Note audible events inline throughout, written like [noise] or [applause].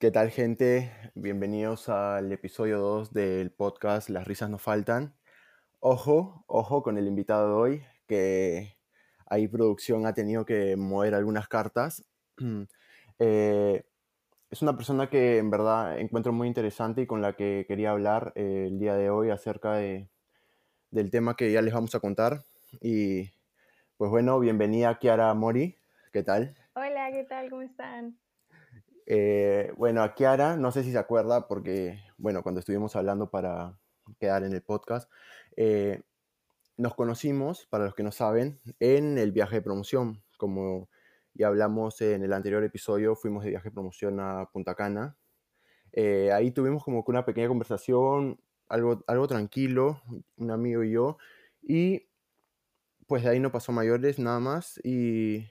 ¿Qué tal gente? Bienvenidos al episodio 2 del podcast Las risas no faltan. Ojo, ojo con el invitado de hoy, que ahí producción ha tenido que mover algunas cartas. [clears throat] Eh, es una persona que en verdad encuentro muy interesante y con la que quería hablar eh, el día de hoy acerca de, del tema que ya les vamos a contar. Y pues bueno, bienvenida Kiara Mori. ¿Qué tal? Hola, ¿qué tal? ¿Cómo están? Eh, bueno, a Kiara, no sé si se acuerda, porque, bueno, cuando estuvimos hablando para quedar en el podcast, eh, nos conocimos, para los que no saben, en el viaje de promoción. Como ya hablamos en el anterior episodio, fuimos de viaje de promoción a Punta Cana. Eh, ahí tuvimos como que una pequeña conversación, algo, algo tranquilo, un amigo y yo, y pues de ahí no pasó mayores, nada más, y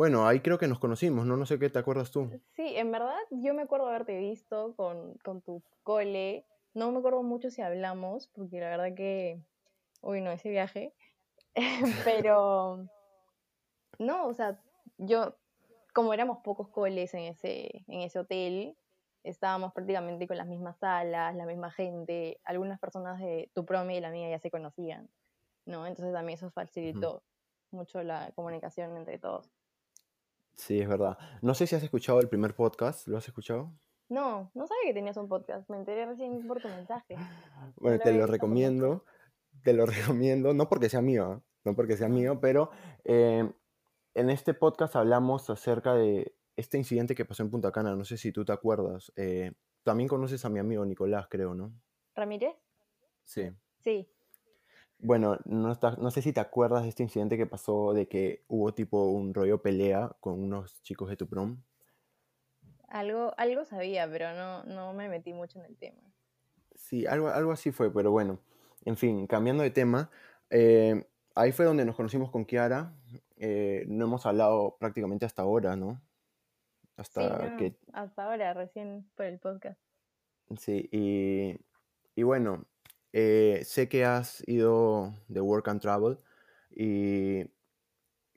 bueno, ahí creo que nos conocimos, ¿no? No sé qué te acuerdas tú. Sí, en verdad yo me acuerdo haberte visto con, tu cole. No me acuerdo mucho si hablamos, porque la verdad que, uy, no, ese viaje. [laughs] Pero, no, o sea, yo, como éramos pocos coles en ese, en ese hotel, estábamos prácticamente con las mismas salas, la misma gente, algunas personas de tu promi y la mía ya se conocían, ¿no? Entonces también eso facilitó mucho la comunicación entre todos. Sí, es verdad. No sé si has escuchado el primer podcast, ¿lo has escuchado? No, no sabía que tenías un podcast, me enteré recién por tu mensaje. [laughs] Bueno, te lo recomiendo, te lo [laughs] recomiendo, no porque sea mío, ¿ah? no porque sea mío, pero eh, en este podcast hablamos acerca de este incidente que pasó en Punta Cana, no sé si tú te acuerdas. Eh, también conoces a mi amigo Nicolás, creo, ¿no? ¿Ramírez? Sí. Sí, bueno, no, no sé si te acuerdas de este incidente que pasó de que hubo tipo un rollo pelea con unos chicos de tu prom. Algo, algo sabía, pero no, no me metí mucho en el tema. Sí, algo, algo así fue, pero bueno. En fin, cambiando de tema, eh, ahí fue donde nos conocimos con Kiara. Eh, no hemos hablado prácticamente hasta ahora, ¿no? Hasta que... Hasta ahora, recién por el podcast. Sí, y, y bueno, eh, sé que has ido de Work and Travel y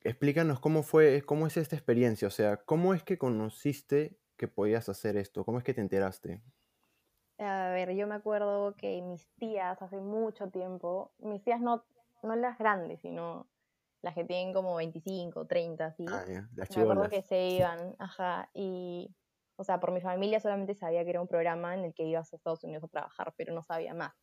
explícanos cómo fue, cómo es esta experiencia, o sea, cómo es que conociste que podías hacer esto, cómo es que te enteraste. A ver, yo me acuerdo que mis tías hace mucho tiempo, mis tías no, no las grandes, sino las que tienen como 25, 30, así. Ah, las me acuerdo que se iban, ajá, y, o sea, por mi familia solamente sabía que era un programa en el que ibas a Estados Unidos a trabajar, pero no sabía más.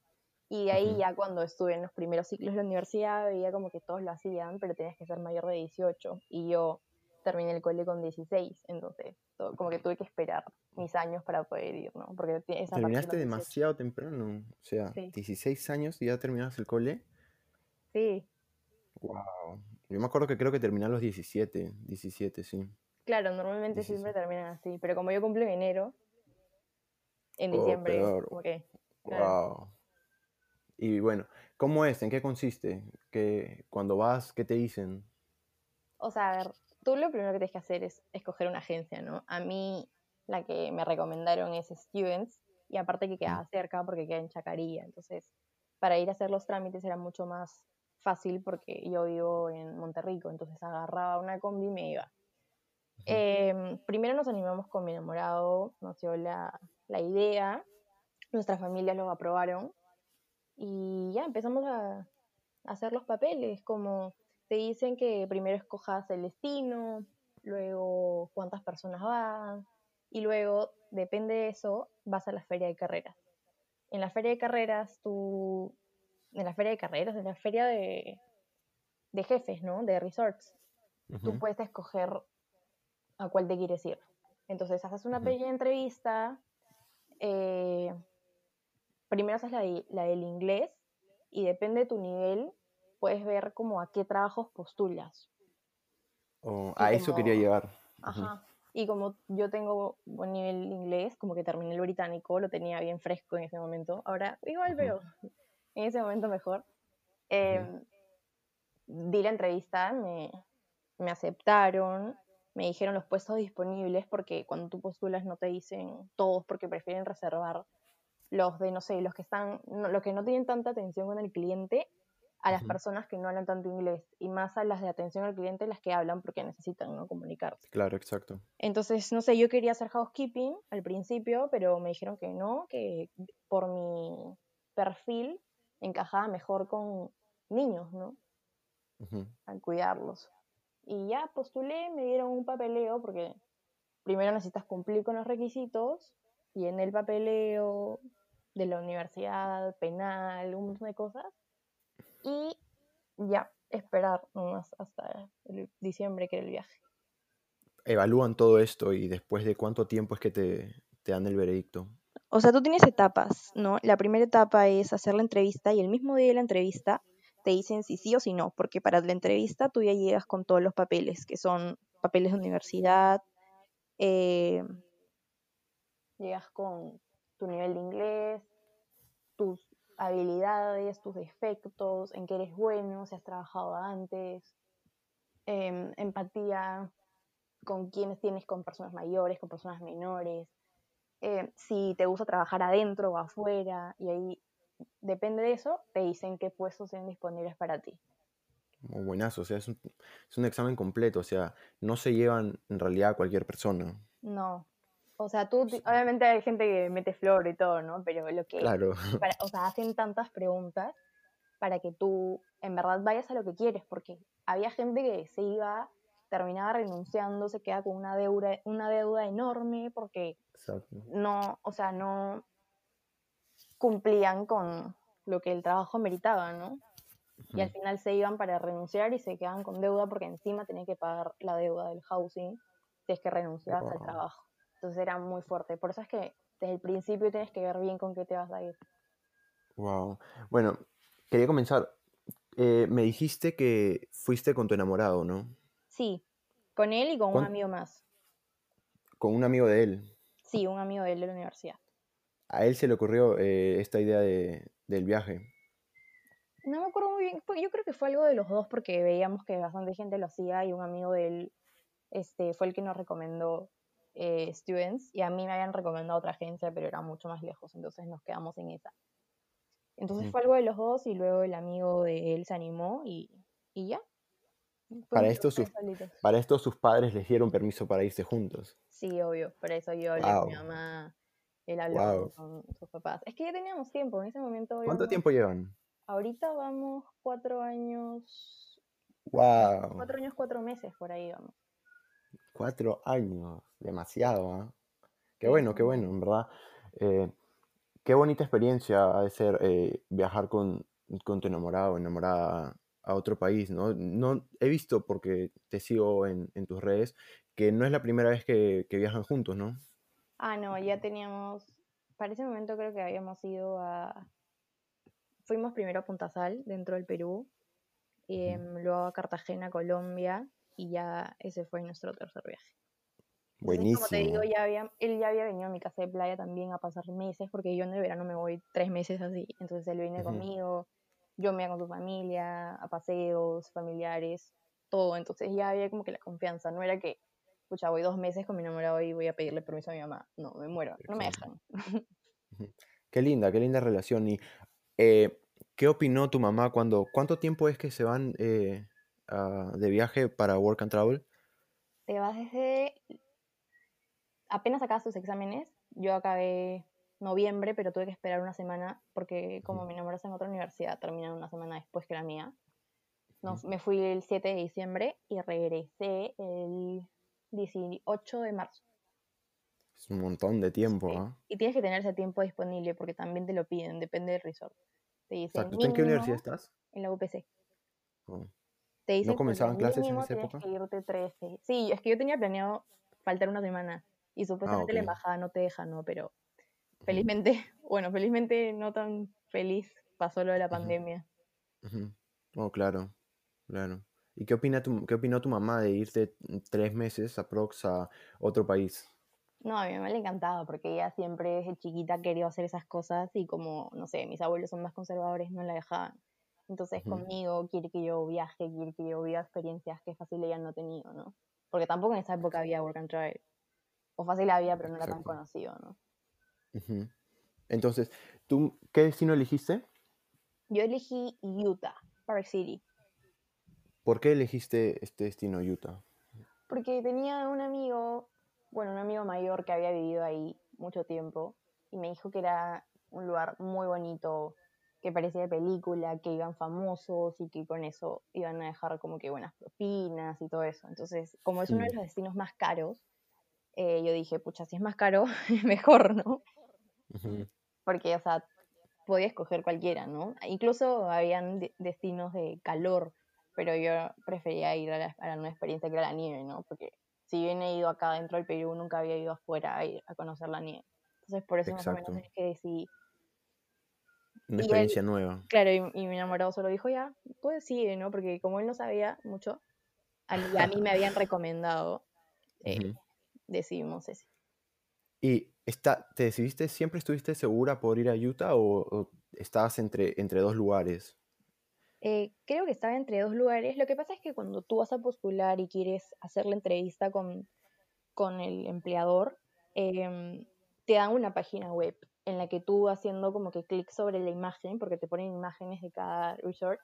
Y ahí ya cuando estuve en los primeros ciclos de la universidad veía como que todos lo hacían, pero tenías que ser mayor de 18 y yo terminé el cole con 16, entonces como que tuve que esperar mis años para poder ir, ¿no? Porque esa Terminaste demasiado temprano, o sea, 16 años y ya terminaste el cole. Sí. Wow. Yo me acuerdo que creo que terminé a los 17, 17, sí. Claro, normalmente siempre terminan así, pero como yo cumplo en enero, en oh, diciembre, como que... Wow. Y bueno, ¿cómo es? ¿En qué consiste? ¿Qué, cuando vas, qué te dicen? O sea, a ver, tú lo primero que tienes que hacer es escoger una agencia, ¿no? A mí la que me recomendaron es Students y aparte que queda cerca porque queda en Chacaría, entonces para ir a hacer los trámites era mucho más fácil porque yo vivo en Monterrico, entonces agarraba una combi y me iba. Em, primero nos animamos con mi enamorado, nos dio la, la idea, nuestras familias lo aprobaron y ya empezamos a, hacer los papeles, como te dicen que primero escojas el destino, luego cuántas personas van, y luego, depende de eso, vas a la feria de carreras. En la feria de carreras, tú, en la feria de carreras, en la feria de, de jefes, ¿no? De resorts, tú puedes escoger a cuál te quieres ir. Entonces, haces una pequeña entrevista, eh, primero haces la, del inglés y depende de tu nivel, puedes ver como a qué trabajos postulas. Oh, a eso quería llegar. Ajá. Y como yo tengo buen nivel de inglés, como que terminé el británico, lo tenía bien fresco en ese momento. Ahora igual veo, en ese momento mejor. Em, di la entrevista, me, me aceptaron, me dijeron los puestos disponibles porque cuando tú postulas no te dicen todos porque prefieren reservar los de, no sé, los que están, los que no tienen tanta atención con el cliente, a las personas que no hablan tanto inglés y más a las de atención al cliente, las que hablan porque necesitan ¿no? comunicarse. Claro, exacto. Entonces, no sé, yo quería hacer housekeeping al principio, pero me dijeron que no, que por mi perfil encajaba mejor con niños, ¿no? Al cuidarlos. Y ya postulé, me dieron un papeleo porque primero necesitas cumplir con los requisitos y en el papeleo de la universidad, penal, un montón de cosas. Y ya, esperar hasta el diciembre que era el viaje. Evalúan todo esto y después de cuánto tiempo es que te, te dan el veredicto. O sea, tú tienes etapas, ¿no? La primera etapa es hacer la entrevista y el mismo día de la entrevista te dicen si sí o si no, porque para la entrevista tú ya llegas con todos los papeles, que son papeles de universidad, eh, llegas con tu nivel de inglés, tus habilidades, tus defectos, en qué eres bueno, si has trabajado antes, em, empatía con quienes tienes con personas mayores, con personas menores, em, si te gusta trabajar adentro o afuera, y ahí depende de eso, te dicen qué puestos son disponibles para ti. Oh, buenazo, o sea, es un, es un examen completo, o sea, no se llevan en realidad a cualquier persona. No, o sea, tú, obviamente hay gente que mete flor y todo, ¿no? Pero lo que... Claro. [laughs] o sea, hacen tantas preguntas para que tú en verdad vayas a lo que quieres, porque había gente que se iba, terminaba renunciando, se queda con una deuda, una deuda enorme porque no, o sea, no cumplían con lo que el trabajo meritaba, ¿no? Y al final se iban para renunciar y se quedaban con deuda porque encima tenían que pagar la deuda del housing si es que renunciabas al trabajo. Entonces era muy fuerte. Por eso es que desde el principio tienes que ver bien con qué te vas a ir. Wow. Bueno, quería comenzar. Eh, me dijiste que fuiste con tu enamorado, ¿no? Sí, con él y con un amigo más. ¿Con un amigo de él? Sí, un amigo de él de la universidad. ¿A él se le ocurrió eh, esta idea de, del viaje? No me acuerdo muy bien. Yo creo que fue algo de los dos porque veíamos que bastante gente lo hacía y un amigo de él este, fue el que nos recomendó eh, students y a mí me habían recomendado otra agencia, pero era mucho más lejos, entonces nos quedamos en esa. Entonces fue algo de los dos y luego el amigo de él se animó y, y ya. Para esto, sus, para esto sus padres les dieron permiso para irse juntos. Sí, obvio, por eso yo hablé con mi mamá, él habló con sus papás. Es que ya teníamos tiempo, en ese momento... ¿Cuánto tiempo llevan? Ahorita vamos cuatro años... Wow. Cuatro años, cuatro meses, por ahí vamos. Cuatro años, demasiado, ¿ah? Qué bueno, qué bueno, en verdad. Eh, qué bonita experiencia ha de ser eh, viajar con, tu enamorado o enamorada a otro país, ¿no? no he visto, porque te sigo en, tus redes, que no es la primera vez que, viajan juntos, ¿no? Ah, no, ya teníamos, para ese momento creo que habíamos ido a, fuimos primero a Punta Sal, dentro del Perú, y luego a Cartagena, Colombia, y ya ese fue nuestro tercer viaje. Buenísimo. como te digo, ya había, él ya había venido a mi casa de playa también a pasar meses, porque yo en el verano me voy tres meses así. Entonces él viene conmigo, yo me hago con su familia, a paseos familiares, todo. Entonces ya había como que la confianza. No era que, escucha, voy dos meses con mi enamorado y voy a pedirle permiso a mi mamá. No, me muero, no me dejan. Qué linda, qué linda relación. ¿Y eh, qué opinó tu mamá cuando, cuánto tiempo es que se van eh, Ah, de viaje para Work and Travel? Te vas desde... Apenas acabas tus exámenes, yo acabé noviembre, pero tuve que esperar una semana porque como mi enamoré en otra universidad, terminaron una semana después que la mía. No, me fui el 7 de diciembre y regresé el 18 de marzo. Es un montón de tiempo, ¿ah? Y tienes que tener ese tiempo disponible porque también te lo piden, depende del resort. Te dicen, en qué universidad estás? En la UPC. Oh. ¿No comenzaban clases en esa época? Sí, es que yo tenía planeado faltar una semana y supuestamente la embajada no te deja, ¿no? Pero felizmente, [laughs] bueno, felizmente no tan feliz pasó lo de la pandemia. Oh, claro, claro. ¿Y qué, opina tu, qué opinó tu mamá de irte tres meses aprox a otro país? No, a mi mamá le encantaba porque ella siempre desde chiquita quería hacer esas cosas y como, no sé, mis abuelos son más conservadores, no la dejaban. Entonces conmigo quiere que yo viaje, quiere que yo viva experiencias que fácil ella no ha tenido, ¿no? Porque tampoco en esa época había work and travel. O fácil había, pero no era tan conocido, ¿no? Entonces, ¿tú qué destino elegiste? Yo elegí Utah, Park City. ¿Por qué elegiste este destino, Utah? Porque tenía un amigo, bueno, un amigo mayor que había vivido ahí mucho tiempo y me dijo que era un lugar muy bonito, que parecía de película, que iban famosos y que con eso iban a dejar como que buenas propinas y todo eso. Entonces, como es uno de los destinos más caros, eh, yo dije, pucha, si es más caro, [laughs] mejor, ¿no? Porque, o sea, podía escoger cualquiera, ¿no? Incluso habían de- destinos de calor, pero yo prefería ir a, la, a una experiencia que era la nieve, ¿no? Porque si bien he ido acá dentro del Perú, nunca había ido afuera a, ir a conocer la nieve. Entonces, por eso más o menos es que decidí. Una él- experiencia nueva. Claro, y, y mi enamorado solo dijo, ya, tú decide, ¿no? Porque como él no sabía mucho, a mí, a mí me habían recomendado, eh, decidimos ese. ¿Y está, te decidiste, siempre estuviste segura por ir a Utah o, o estabas entre, entre dos lugares? Eh, creo que estaba entre dos lugares. Lo que pasa es que cuando tú vas a postular y quieres hacer la entrevista con, con el empleador, em, te dan una página web en la que tú haciendo como que clic sobre la imagen, porque te ponen imágenes de cada resort,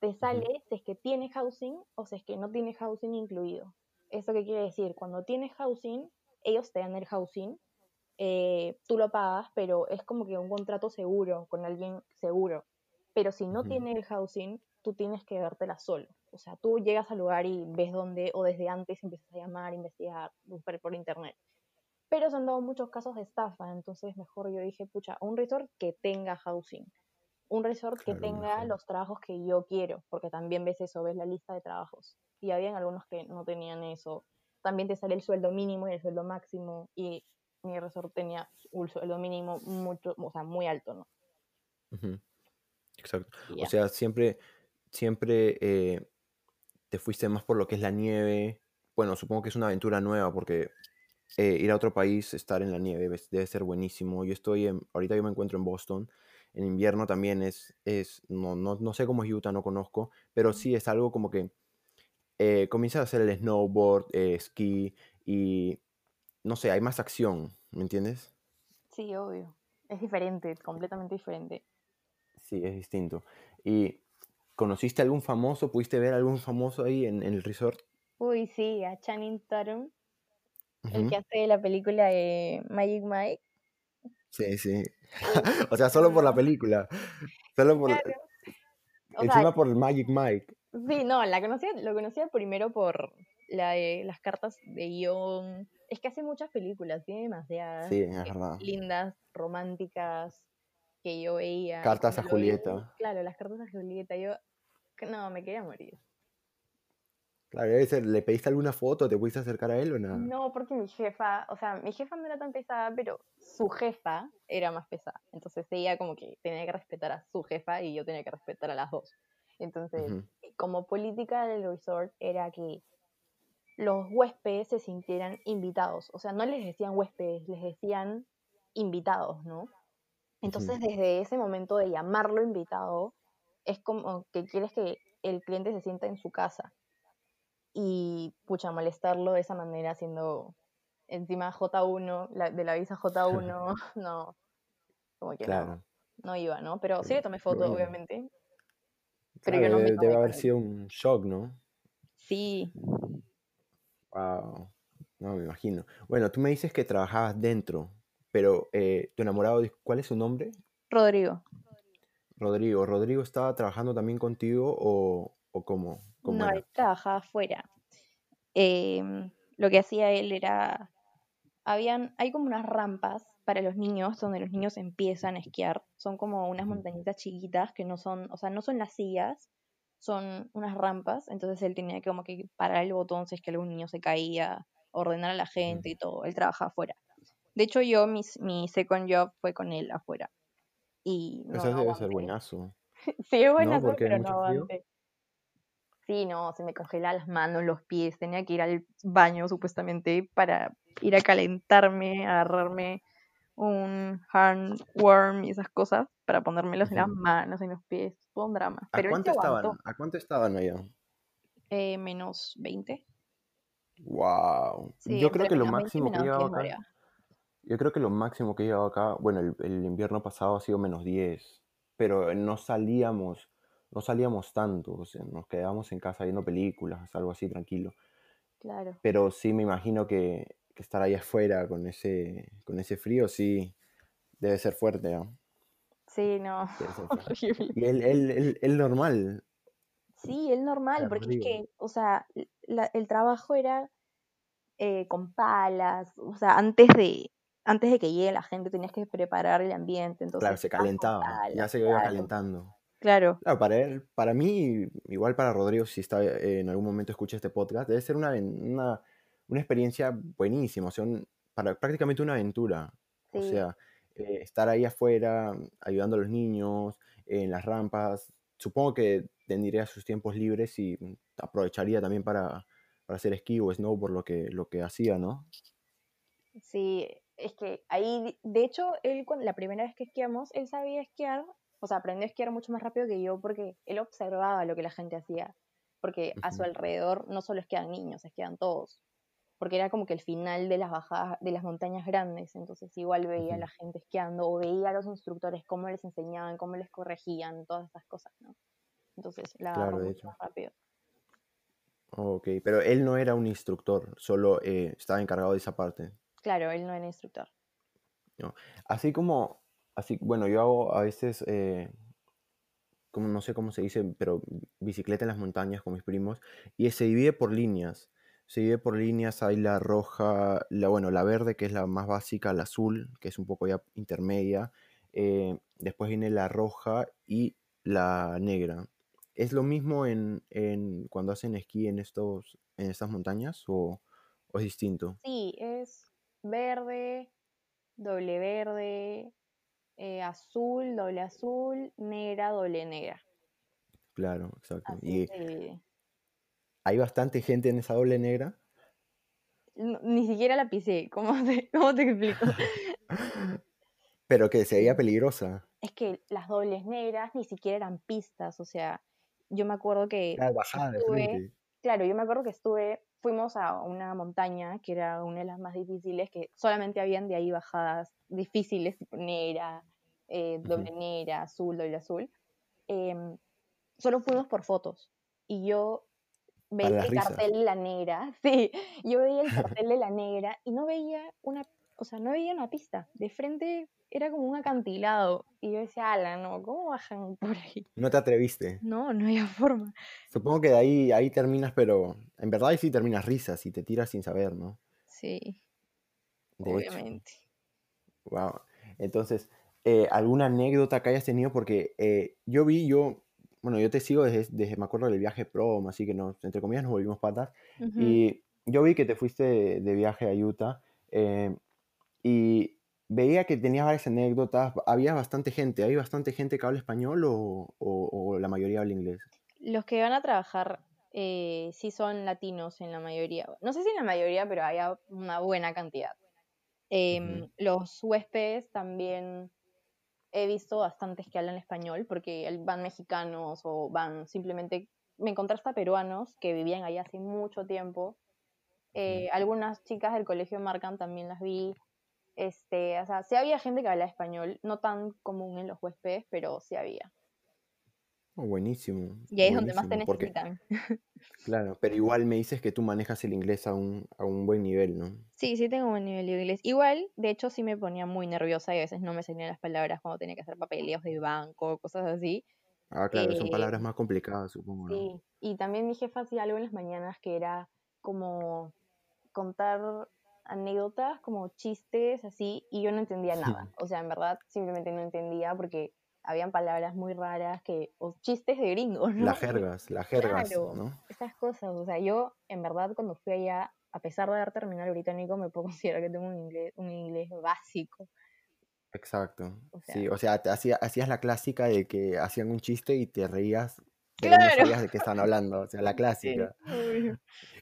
te sale si es que tiene housing o si es que no tiene housing incluido. ¿Eso qué quiere decir? Cuando tienes housing, ellos te dan el housing, eh, tú lo pagas, pero es como que un contrato seguro, con alguien seguro. Pero si no tiene el housing, tú tienes que vértela solo. O sea, tú llegas al lugar y ves dónde, o desde antes empiezas a llamar, investigar, buscar por internet. Pero se han dado muchos casos de estafa, entonces mejor yo dije, pucha, un resort que tenga housing. Un resort que Claro, tenga mejor. los trabajos que yo quiero, porque también ves eso, ves la lista de trabajos. Y habían algunos que no tenían eso. También te sale el sueldo mínimo y el sueldo máximo, y mi resort tenía un sueldo mínimo mucho, o sea, muy alto, ¿no? Exacto. O sea, siempre, siempre eh, te fuiste más por lo que es la nieve. Bueno, supongo que es una aventura nueva porque eh, ir a otro país, estar en la nieve debe, ser buenísimo. Yo estoy en, ahorita yo me encuentro en Boston. En invierno también es, es no, no, no sé cómo es Utah, no conozco, pero sí es algo como que eh, comienzas a hacer el snowboard, eh, esquí y no sé, hay más acción, ¿me entiendes? Sí, obvio. Es diferente, completamente diferente. Sí, es distinto. ¿Y conociste algún famoso? ¿Pudiste ver algún famoso ahí en, en el resort? Uy, sí, a Channing Tatum, el que hace la película de Magic Mike. Sí, sí. Uy, [laughs] O sea, solo por la película. Solo por, Claro. Sea, encima por el Magic Mike. sí, no, la conocía, lo conocía primero por la de las cartas de guion. Es que hace muchas películas, tiene demasiadas Sí, es eh, verdad. lindas, románticas, que yo veía. Cartas a Julieta. claro, las cartas a Julieta, yo, no, me quería morir. Claro, ¿le pediste alguna foto? ¿Te pudiste acercar a él o nada? No, porque mi jefa, o sea, mi jefa no era tan pesada, pero su jefa era más pesada. Entonces ella como que tenía que respetar a su jefa y yo tenía que respetar a las dos. Entonces, como política del resort era que los huéspedes se sintieran invitados. O sea, no les decían huéspedes, les decían invitados, ¿no? Entonces, desde ese momento de llamarlo invitado, es como que quieres que el cliente se sienta en su casa. Y, pucha, molestarlo de esa manera, haciendo encima J1, la- de la visa J1, [laughs] no, como que no, Claro. no iba, ¿no? Pero sí le tomé foto, Bueno. obviamente. Pero Claro, yo no me debe, haber sido un shock, ¿no? Sí, Wow. No, me imagino. Bueno, tú me dices que trabajabas dentro, pero eh, tu enamorado, ¿cuál es su nombre? Rodrigo. Rodrigo. ¿Rodrigo estaba trabajando también contigo o, o cómo, cómo No, era? él trabajaba afuera. Em, lo que hacía él era, habían, hay como unas rampas para los niños donde los niños empiezan a esquiar. Son como unas montañitas chiquitas que no son, o sea, no son las sillas, son unas rampas. Entonces él tenía que como que parar el botón si es que algún niño se caía, ordenar a la gente y todo. Él trabajaba afuera. De hecho, yo, mi, mi second job fue con él afuera. Y no, Eso no debe ser buenazo. [laughs] Sí, es ¿No? buenazo, Porque pero no mucho frío. aguanté. Sí, no, se me congelaban las manos, los pies, tenía que ir al baño supuestamente para ir a calentarme, agarrarme un handworm y esas cosas para ponérmelos en las manos, en los pies, todo un drama. ¿A Pero se cuánto estaban? ¿A cuánto estaban allá? eh, menos 20. Wow. Sí, Yo creo que lo menos 20 y máximo que he menos llegado 10 acá, yo creo que lo máximo que he llegado acá, bueno, el, el invierno pasado ha sido menos 10, pero no salíamos no salíamos tanto, o sea, nos quedábamos en casa viendo películas, algo así tranquilo. Claro. Pero sí me imagino que, que estar ahí afuera con ese, con ese frío, sí, debe ser fuerte, ¿no? Sí, no. [laughs] Y él, él, él, él normal, Sí, es normal, porque es que, o sea, la- el trabajo era eh, con palas, o sea, antes de, antes de que llegue la gente tenías que preparar el ambiente, entonces claro, se calentaba, ya se iba claro, calentando. Claro, Claro, para él, para mí, igual para Rodrigo, si está, eh, en algún momento escucha este podcast, debe ser una, una, una experiencia buenísima, o sea, un- para, prácticamente una aventura. O sea, eh, estar ahí afuera, ayudando a los niños, en las rampas. Supongo que tendría sus tiempos libres y aprovecharía también para, para hacer esquí o snowboard, lo que, lo que hacía, ¿no? sí, es que ahí, de hecho, él cuando la primera vez que esquiamos, él sabía esquiar, o sea, aprendió a esquiar mucho más rápido que yo porque él observaba lo que la gente hacía, porque a su alrededor no solo esquian niños, esquian todos. porque era como que el final de las bajadas, de las montañas grandes, entonces igual veía a la gente esquiando o veía a los instructores cómo les enseñaban, cómo les corregían, todas estas cosas, ¿no? Entonces la Claro, de mucho hecho. más rápido. Ok, pero él no era un instructor, solo eh, estaba encargado de esa parte. Claro, él no era instructor. ¿no? Así como, así, bueno, yo hago a veces, eh, como no sé cómo se dice, pero bicicleta en las montañas con mis primos, y se divide por líneas. Se divide por líneas, hay la roja, la, bueno, la verde, que es la más básica, la azul, que es un poco ya intermedia. eh, después viene la roja y la negra. ¿Es lo mismo en, en cuando hacen esquí en estos, en estas montañas o, o es distinto? Sí, es verde, doble verde, eh, azul, doble azul, negra, doble negra. Claro, exacto. Así Y hay bastante gente en esa doble negra. No- ni siquiera la pisé, ¿cómo te, [laughs] cómo te explico? [laughs] Pero que se veía peligrosa. Es que las dobles negras ni siquiera eran pistas, o sea, yo me acuerdo que Claro, bajada estuve, claro, yo me acuerdo que estuve, fuimos a una montaña que era una de las más difíciles, que solamente habían de ahí bajadas difíciles, tipo negra, eh, doble Ujú. negra, azul, doble azul. em, solo fuimos por fotos y yo veía el risas. cartel de la negra, [laughs] sí, yo veía el [laughs] cartel de la negra y no veía una, o sea, no veía una pista, de frente era como un acantilado y yo decía, ala, no, ¿cómo bajan por ahí? No te atreviste. No, no había [laughs] forma. Supongo que de ahí, ahí terminas, pero en verdad ahí sí terminas risas y te tiras sin saber, ¿no? Sí, De hecho. obviamente. Wow. Entonces, eh, ¿alguna anécdota que hayas tenido? Porque eh, yo vi, yo, bueno, yo te sigo desde, desde, me acuerdo del viaje prom, así que nos, entre comillas nos volvimos patas. Ujú. Y yo vi que te fuiste de, de viaje a Utah eh, y veía que tenías varias anécdotas. Había bastante gente. ¿Hay bastante gente que habla español o, o- o la mayoría habla inglés? Los que van a trabajar eh, sí son latinos en la mayoría. No sé si en la mayoría, pero hay a- una buena cantidad. Em, Ujú. Los huéspedes también he visto bastantes que hablan español porque van mexicanos o van simplemente... Me encontré hasta peruanos que vivían ahí hace mucho tiempo. Eh, algunas chicas del colegio Marcan también las vi. Este, o sea, sí había gente que hablaba español, no tan común en los huéspedes, pero sí había. Oh, buenísimo, Y ahí es donde más te buenísimo. Porque, necesitan. [laughs] claro, pero igual me dices que tú manejas el inglés a un, a un buen nivel, ¿no? Sí, sí tengo buen nivel de inglés. Igual, de hecho, sí me ponía muy nerviosa y a veces no me salían las palabras cuando tenía que hacer papeleos de banco, cosas así. Ah, claro, son Eh, palabras más complicadas, supongo, ¿no? sí, y también mi jefa hacía algo en las mañanas que era como contar anécdotas, como chistes, así, y yo no entendía nada. O sea, en verdad, simplemente no entendía porque habían palabras muy raras que, o chistes de gringos, ¿no? Las jergas, las jergas, Claro, ¿no? esas cosas. O sea, yo, en verdad, cuando fui allá, a pesar de haber terminado el británico, me puedo [laughs] considerar que tengo un inglés, un inglés básico. Exacto. O Sí, sea, o sea, te hacía- hacías la clásica de que hacían un chiste y te reías, pero no sabías de qué están hablando. O sea, la [laughs] Sí, clásica.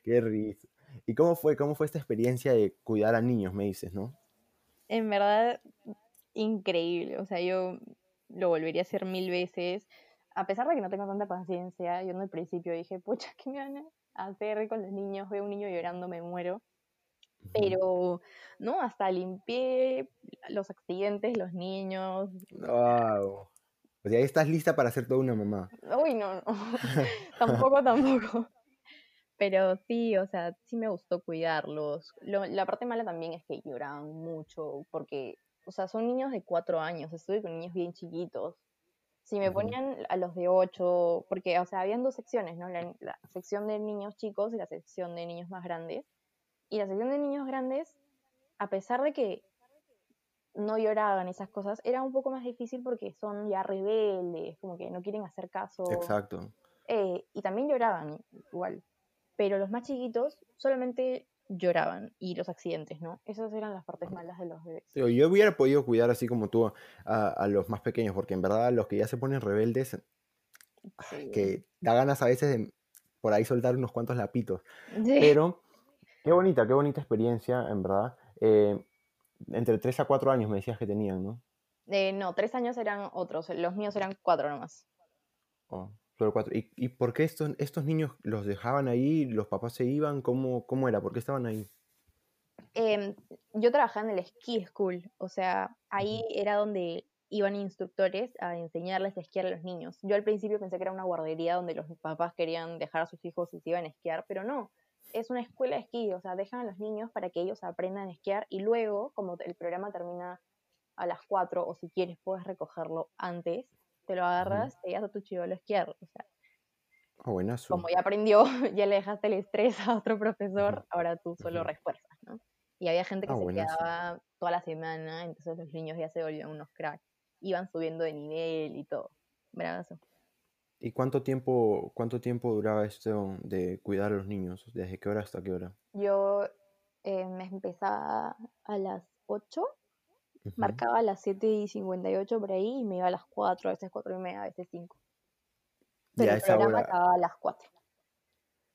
Qué risa. ¿Y cómo fue, cómo fue esta experiencia de cuidar a niños, me dices, ¿no? En verdad, increíble. O sea, yo lo volvería a hacer mil veces. A pesar de que no tengo tanta paciencia, yo en el principio dije, pucha, [laughs] ¿qué me van a hacer con los niños? Veo un niño llorando, me muero. Pero, no, hasta limpié los accidentes, los niños. Wow. O sea, ahí estás lista para ser toda una mamá. Uy, no, no. [laughs] tampoco, tampoco. Pero sí, o sea, sí me gustó cuidarlos. la parte mala también es que lloraban mucho, porque, o sea, son niños de cuatro años, estuve con niños bien chiquitos. Si me ponían a los de ocho, porque, o sea, habían dos secciones, ¿no? La, la, sección de niños chicos y la sección de niños más grandes. Y la sección de niños grandes, a pesar de que no lloraban esas cosas, era un poco más difícil porque son ya rebeldes, como que no quieren hacer caso. Exacto. Eh, y también lloraban igual. Pero los más chiquitos solamente lloraban y los accidentes, ¿no? Esas eran las partes malas de los bebés. yo hubiera podido cuidar así como tú a, los más pequeños, porque en verdad los que ya se ponen rebeldes, que da ganas a veces de por ahí soltar unos cuantos lapitos. Pero qué bonita, qué bonita experiencia, en verdad. Eh, entre 3 a 4 años me decías que tenían, ¿no? Eh, no, 3 años eran otros, los míos eran 4 nomás. Oh, solo 4. ¿Y, ¿Y, por qué estos, estos niños los dejaban ahí, los papás se iban? ¿Cómo, cómo era? ¿Por qué estaban ahí? Em, yo trabajaba en el ski school, o sea, ahí era donde iban instructores a enseñarles a esquiar a los niños. Yo al principio pensé que era una guardería donde los papás querían dejar a sus hijos y se iban a esquiar, pero no es una escuela de esquí, o sea, dejan a los niños para que ellos aprendan a esquiar y luego, como el programa termina a las 4 o si quieres puedes recogerlo antes, te lo agarras y te a tu chivolo a esquiar, o sea. Oh, como ya aprendió, [laughs] ya le dejaste el estrés a otro profesor, ahora tú solo refuerzas, ¿no? Y había gente que ah, se quedaba toda la semana, entonces los niños ya se volvían unos cracks, iban subiendo de nivel y todo. Bravazo. ¿Y cuánto tiempo, cuánto tiempo duraba esto de cuidar a los niños? ¿Desde qué hora hasta qué hora? Yo eh, me empezaba a las 8, marcaba a las 7 y 58 por ahí y me iba a las 4, a veces 4 y media, a veces 5. Pero el programa acababa a las 4.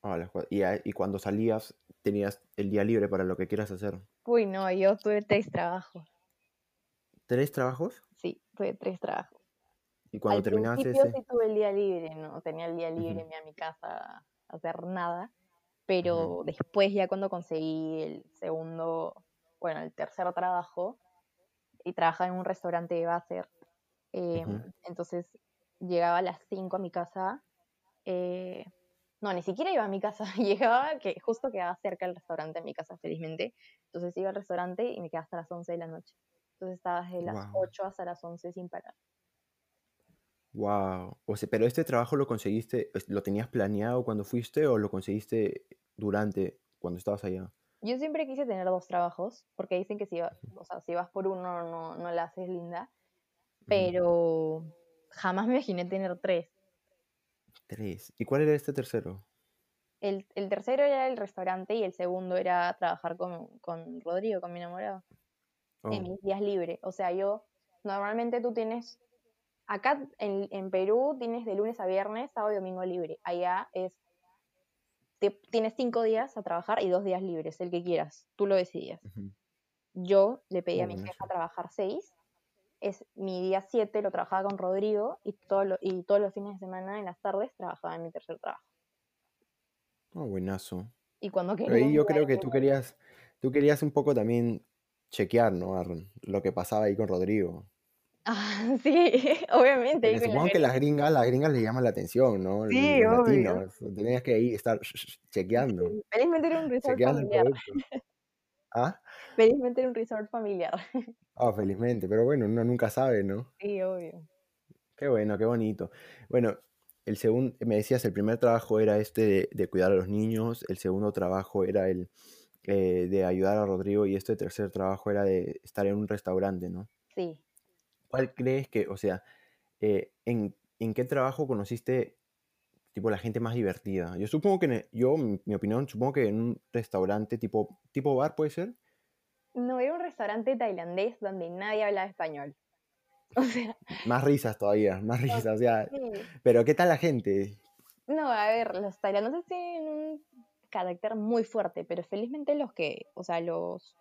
Ah, a las 4. ¿Y, y cuando salías tenías el día libre para lo que quieras hacer? Uy, no, yo tuve tres trabajos. ¿Tres trabajos? Sí, tuve tres trabajos. Y cuando Al terminabas principio sí tuve el día libre, no tenía el día libre, me iba a mi casa a hacer nada, pero después ya cuando conseguí el segundo, bueno, el tercer trabajo, y trabajaba en un restaurante de Basser, em, entonces llegaba a las 5 a mi casa, eh, no, ni siquiera iba a mi casa, [laughs] llegaba, que justo quedaba cerca del restaurante de mi casa, felizmente, entonces iba al restaurante y me quedaba hasta las 11 de la noche, entonces estaba desde las 8 hasta las 11 sin parar. Wow. O sea, pero este trabajo lo conseguiste, ¿lo tenías planeado cuando fuiste o lo conseguiste durante cuando estabas allá? Yo siempre quise tener dos trabajos, porque dicen que si, o sea, si vas por uno no, no la haces linda, pero jamás me imaginé tener tres. Tres. ¿Y cuál era este tercero? El, tercero era el restaurante y el segundo era trabajar con, con Rodrigo, con mi enamorado, en oh. mis días libres. O sea, yo, normalmente tú tienes Acá en, Perú tienes de lunes a viernes, sábado y domingo libre. Allá es, tienes cinco días a trabajar y dos días libres, el que quieras. Tú lo decidías. Yo le pedí a mi jefa trabajar seis. Es mi día siete lo trabajaba con Rodrigo y, todo y todos los fines de semana en las tardes trabajaba en mi tercer trabajo. Oh, buenazo. Y cuando Pero ahí yo creo que tú querías, tú querías un poco también chequear, ¿no? Lo que pasaba ahí con Rodrigo. Ah, [laughs] sí, [laughs] obviamente. supongo que las gringas, las gringas le llaman la atención, ¿no? Sí, Los latinos. Tenías que ir estar chequeando. [laughs] Felizmente era un resort familiar. ¿Ah? Felizmente era un resort familiar. Ah, felizmente, pero bueno, uno nunca sabe, ¿no? Sí, obvio. Qué bueno, qué bonito. Bueno, el segundo, me decías, el primer trabajo era este de, cuidar a los niños, el segundo trabajo era el eh, de ayudar a Rodrigo y este tercer trabajo era de estar en un restaurante, ¿no? Sí. ¿Cuál crees que, o sea, eh, en, qué trabajo conociste tipo la gente más divertida? Yo supongo que, e, yo, mi opinión, supongo que en un restaurante tipo, tipo bar puede ser. No, era un restaurante tailandés donde nadie hablaba español. [laughs] O sea. Más risas todavía, más risas, o sea. Pero ¿qué tal la gente? No, a ver, los tailandeses tienen un carácter muy fuerte, pero felizmente los que, o sea, los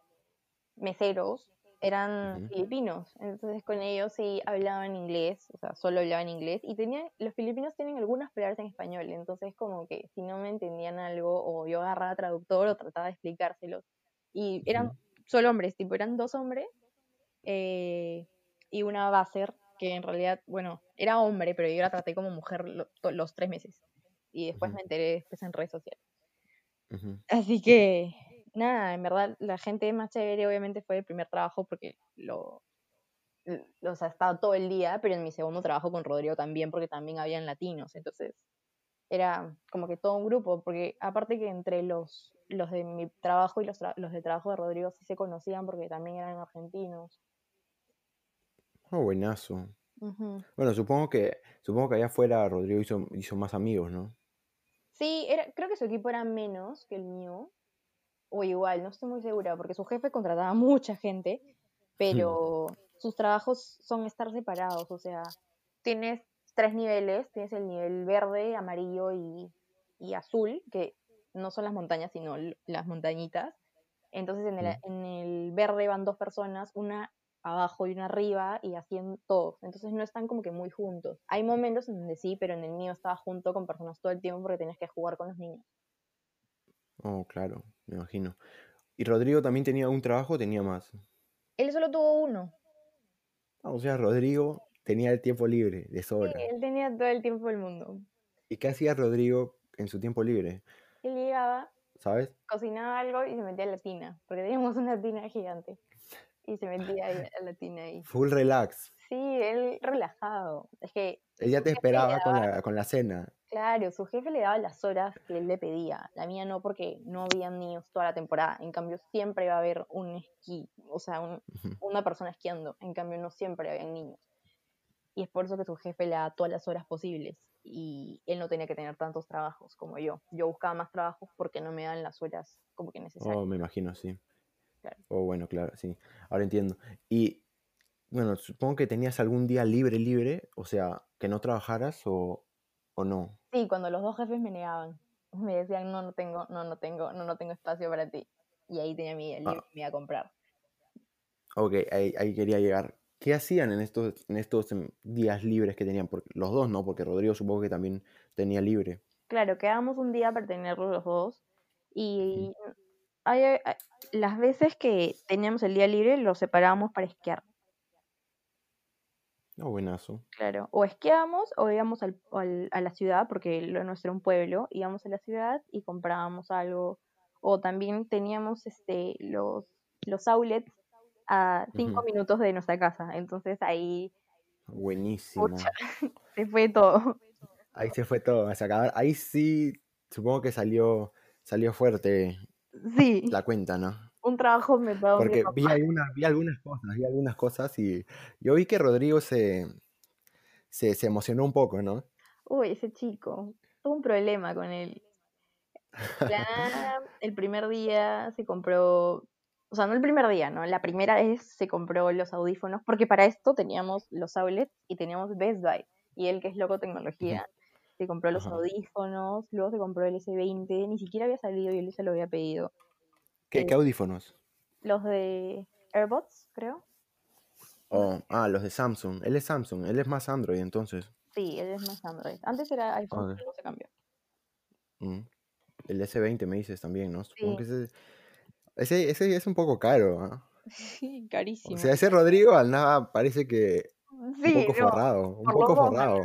meseros eran filipinos, entonces con ellos sí hablaban inglés, o sea, solo hablaban inglés, y tenían, los filipinos tienen algunas palabras en español, entonces como que si no me entendían algo, o yo agarraba traductor o trataba de explicárselos, y eran solo hombres, tipo, eran dos hombres, eh, y una baser que en realidad, bueno, era hombre, pero yo la traté como mujer los tres meses. Y después me enteré después en redes sociales. Así que, nada, en verdad, la gente más chévere obviamente fue el primer trabajo porque lo, o sea, estaba todo el día, pero en mi segundo trabajo con Rodrigo también, porque también habían latinos. Entonces, era como que todo un grupo, porque aparte que entre los, los de mi trabajo y los, los de trabajo de Rodrigo sí se conocían porque también eran argentinos. Oh, buenazo. Bueno, supongo que, supongo que allá afuera Rodrigo hizo, hizo más amigos, ¿no? Sí, era, creo que su equipo era menos que el mío, o igual, no estoy muy segura, porque su jefe contrataba mucha gente, pero sus trabajos son estar separados, o sea, tienes tres niveles, tienes el nivel verde, amarillo y, azul, que no son las montañas, sino las montañitas. Entonces en el, en el verde van dos personas, una abajo y una arriba y haciendo todos. Entonces no están como que muy juntos. Hay momentos en donde sí, pero en el mío estaba junto con personas todo el tiempo porque tenías que jugar con los niños. Oh, claro, me imagino. ¿Y Rodrigo también tenía un trabajo o tenía más? Él solo tuvo uno. Ah, o sea, Rodrigo tenía el tiempo libre, de sobra. Sí, él tenía todo el tiempo del mundo. ¿Y qué hacía Rodrigo en su tiempo libre? Él llegaba, ¿sabes? Cocinaba algo y se metía a la tina, porque teníamos una tina gigante. Y se metía a la tina ahí. Full relax. Sí, él relajado. Es que. Ella te esperaba con, la, con la cena. Claro, su jefe le daba las horas que él le pedía. La mía no, porque no había niños toda la temporada. En cambio, siempre va a haber un esquí, o sea, una persona esquiando. En cambio, no siempre había niños y es por eso que su jefe le da todas las horas posibles y él no tenía que tener tantos trabajos como yo. Yo buscaba más trabajos porque no me dan las horas como que necesarias. Oh, me imagino, sí. Oh, bueno, claro, sí. Ahora entiendo. Y bueno, supongo que tenías algún día libre, libre, o sea, que no trabajaras o, o no. Sí, cuando los dos jefes me negaban. Me decían, no, no tengo, no, no tengo, no, no tengo espacio para ti. Y ahí tenía mi día libre ah. me iba a comprar. Ok, ahí, ahí quería llegar. ¿Qué hacían en estos, en estos em, días libres que tenían? Porque, los dos, ¿no? Porque Rodrigo supongo que también tenía libre. Claro, quedábamos un día para tenerlos los dos. Y las veces que teníamos el día libre, lo separábamos para esquiar. Oh, buenazo. Claro, o esquiábamos o íbamos al, a la ciudad, porque lo nuestro era un pueblo, íbamos a la ciudad y comprábamos algo. O también teníamos este los, los outlets a cinco minutos de nuestra casa. Entonces ahí... Buenísimo. [laughs] se fue todo. Ahí se fue todo. Ahí sí, supongo que salió, salió fuerte sí. la cuenta, ¿no? Un trabajo me pagó Porque vi, algunas, vi algunas cosas, vi algunas cosas y yo vi que Rodrigo se, se, se emocionó un poco, ¿no? Uy, ese chico. Tuvo un problema con él. el primer día se compró o sea, no el primer día, ¿no? La primera vez se compró los audífonos, porque para esto teníamos los outlets y teníamos Best Buy. Y él, que es loco tecnología, se compró los audífonos, luego se compró el S20, ni siquiera había salido y él se lo había pedido. ¿Qué, eh, audífonos? Los de AirBots, creo. Oh, ah, los de Samsung. Él es Samsung, él es más Android entonces. Sí, él es más Android. Antes era iPhone, pero se cambió. Mm. El S20 me dices también, ¿no? Supongo que ese ese, ese es un poco caro. ¿ah? [laughs] Sí, carísimo. O sea, ese Rodrigo al nada parece que un poco forrado, un poco forrado.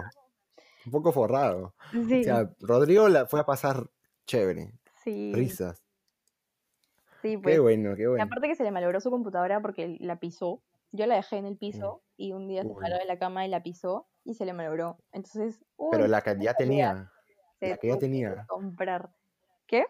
Un poco forrado. O sea, Rodrigo la fue a pasar chévere. Sí. Risas. Sí, pues. Qué bueno, qué bueno. aparte que se le malogró su computadora porque la pisó. Yo la dejé en el piso mm. y un día se paró de la cama y la pisó y se le malogró. Entonces. Pero la que ya tenía. La que ya tenía. Comprar. ¿Qué?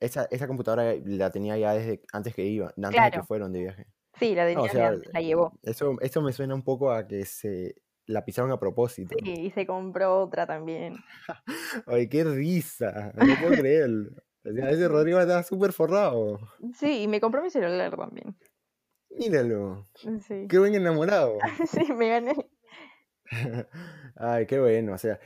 Esa, esa computadora la tenía ya desde antes que iba, antes de que fueron de viaje. Sí, la tenía la llevó. Eso, eso me suena un poco a que se la pisaron a propósito. Sí, y se compró otra también. [laughs] Ay, qué risa, no puedo creerlo. Ese Rodrigo estaba súper forrado. Sí, y me compró mi celular también. Míralo. Sí. Qué buen enamorado. [laughs] sí, me gané. [laughs] Ay, qué bueno. O sea,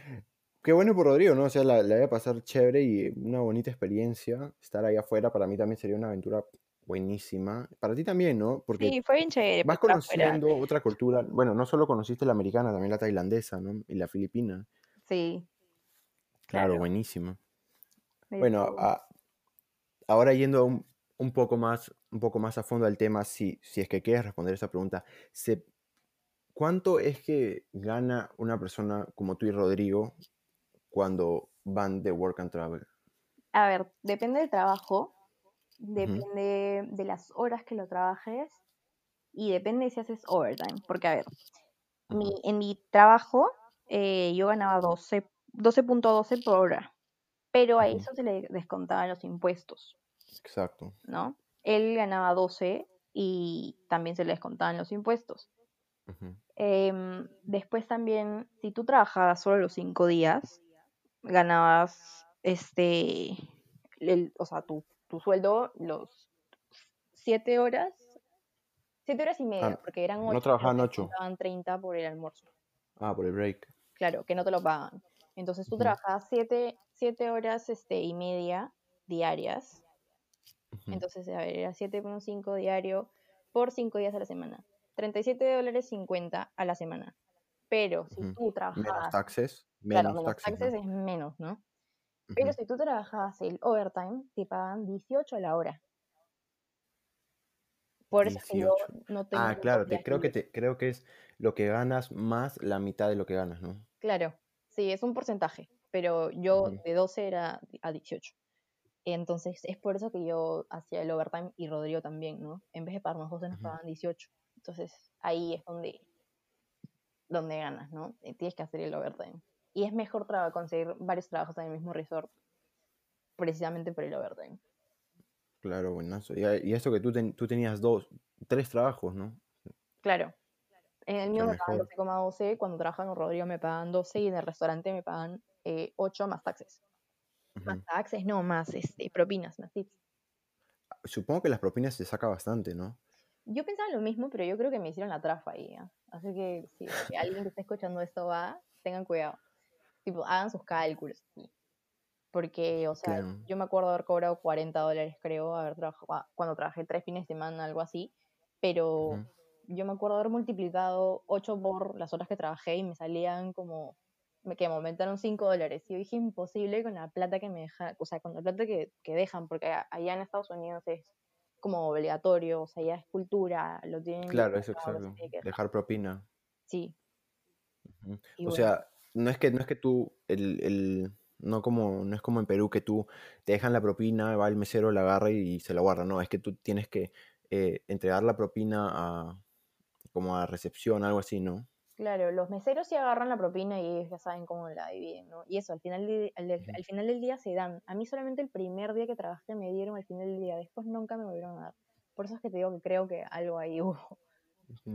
Qué bueno por Rodrigo, ¿no? O sea, la, la voy a pasar chévere y una bonita experiencia. Estar ahí afuera para mí también sería una aventura buenísima. Para ti también, ¿no? Porque sí, fue bien chévere. Vas conociendo otra cultura. Bueno, no solo conociste la americana, también la tailandesa, ¿no? Y la filipina. Sí. Claro, buenísimo. Bueno, ahora yendo un, un, poco más, un poco más a fondo al tema, si, si es que quieres responder esa pregunta, ¿se ¿cuánto es que gana una persona como tú y Rodrigo cuando van de work and travel? A ver, depende del trabajo, depende de las horas que lo trabajes y depende si haces overtime. Porque, a ver, en mi trabajo eh, yo ganaba 12.12 por hora, pero a eso se le descontaban los impuestos. Exacto. ¿No? Él ganaba 12 y también se le descontaban los impuestos. Em, después también, si tú trabajabas solo los cinco días, ganabas este, o sea, tu, tu sueldo los siete horas, siete horas y media, ah, porque eran ocho. No trabajaban ocho. Daban 30 por el almuerzo. Ah, por el break. Claro, que no te lo pagan. Entonces tú trabajabas siete, siete, horas este, y media diarias. Entonces, a ver, era 7.5 diario por cinco días a la semana. 37 dólares 50 a la semana. Pero si tú trabajabas... Menos taxes. Menos claro, taxes, es menos, ¿no? Pero si tú trabajabas el overtime, te pagan 18 a la hora. Por eso que yo no tengo. Ah, claro, te, creo, que te, creo que es lo que ganas más la mitad de lo que ganas, ¿no? Claro, sí, es un porcentaje. Pero yo de 12 era a 18. Entonces es por eso que yo hacía el overtime y Rodrigo también, ¿no? En vez de pagarnos 12 nos pagaban 18. Entonces ahí es donde, donde ganas, ¿no? Eh, tienes que hacer el overtime. Y es mejor conseguir varios trabajos en el mismo resort, precisamente por el overtime. Claro, buenazo. Y, eso que tú, tú tenías dos, tres trabajos, ¿no? Claro. En el mío me pagan 12,12, cuando trabajan con Rodrigo me pagan 12 y en el restaurante me pagan eh, 8 más taxes. Más taxes, no, más este, propinas, más tips. Supongo que las propinas se saca bastante, ¿no? Yo pensaba lo mismo, pero yo creo que me hicieron la trafa ahí. ¿eh? Así que si alguien que esté escuchando esto va, tengan cuidado tipo, hagan sus cálculos. Porque, o sea, yo me acuerdo haber cobrado 40 dólares, creo, haber trabajado, ah, cuando trabajé tres fines de semana, algo así, pero yo me acuerdo haber multiplicado 8 por las horas que trabajé y me salían como, me, que me aumentaron 5 dólares. Y yo dije, imposible con la plata que me dejan, o sea, con la plata que, que dejan, porque allá en Estados Unidos es como obligatorio, o sea, ya es cultura, lo tienen. Claro, eso exacto. Dejar propina. Sí. O sea, no es que, no es que tú, el, el, no, como, no es como en Perú que tú te dejan la propina, va el mesero, la agarra y se la guarda, no, es que tú tienes que eh, entregar la propina a, como a recepción, algo así, ¿no? Claro, los meseros sí agarran la propina y ellos ya saben cómo la dividen, ¿no? Y eso, al final, al, final del día se dan. A mí solamente el primer día que trabajé me dieron al final del día, después nunca me volvieron a dar. Por eso es que te digo que creo que algo ahí [laughs] hubo.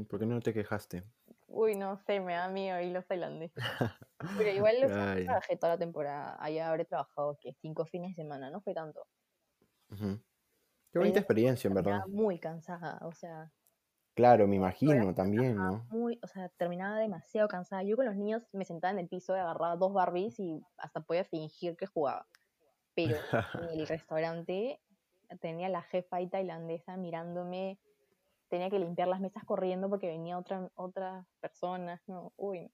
¿Por qué no te quejaste? Uy, no sé, me da miedo y los tailandeses. [laughs] Pero igual los trabajé toda la temporada. Allá habré trabajado que cinco fines de semana, no fue tanto. Qué bonita experiencia, en verdad. Muy cansada, o sea. Claro, me imagino también, ¿no? Muy, o sea, terminaba demasiado cansada. Yo con los niños me sentaba en el piso, agarraba dos Barbies y hasta podía fingir que jugaba. Pero en el [laughs] restaurante tenía la jefa ahí tailandesa mirándome tenía que limpiar las mesas corriendo porque venía otra, otras personas, ¿no? Uy.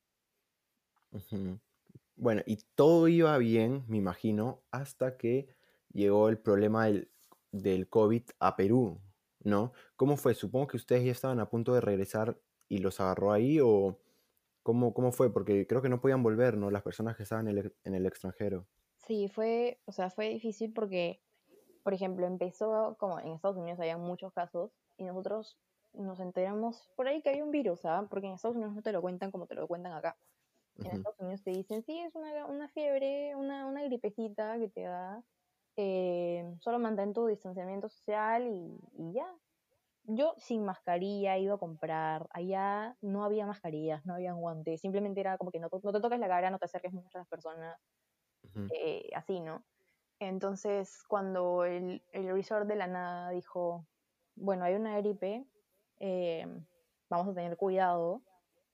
Bueno, y todo iba bien, me imagino, hasta que llegó el problema del, del COVID a Perú, ¿no? ¿Cómo fue? Supongo que ustedes ya estaban a punto de regresar y los agarró ahí o cómo, cómo fue? Porque creo que no podían volver, ¿no? Las personas que estaban en el, en el extranjero. Sí, fue, o sea, fue difícil porque, por ejemplo, empezó como en Estados Unidos había muchos casos y nosotros nos enteramos por ahí que hay un virus, ¿ah? Porque en Estados Unidos no te lo cuentan como te lo cuentan acá. En Estados Unidos te dicen, sí, es una, una fiebre, una, una gripecita que te da. Eh, solo mantén tu distanciamiento social y, y, ya. Yo sin mascarilla ido a comprar. Allá no había mascarillas, no había guantes. Simplemente era como que no, no te toques la cara, no te acerques mucho a las personas. Eh, así, ¿no? Entonces, cuando el, el resort de la nada dijo, bueno, hay una gripe, eh, vamos a tener cuidado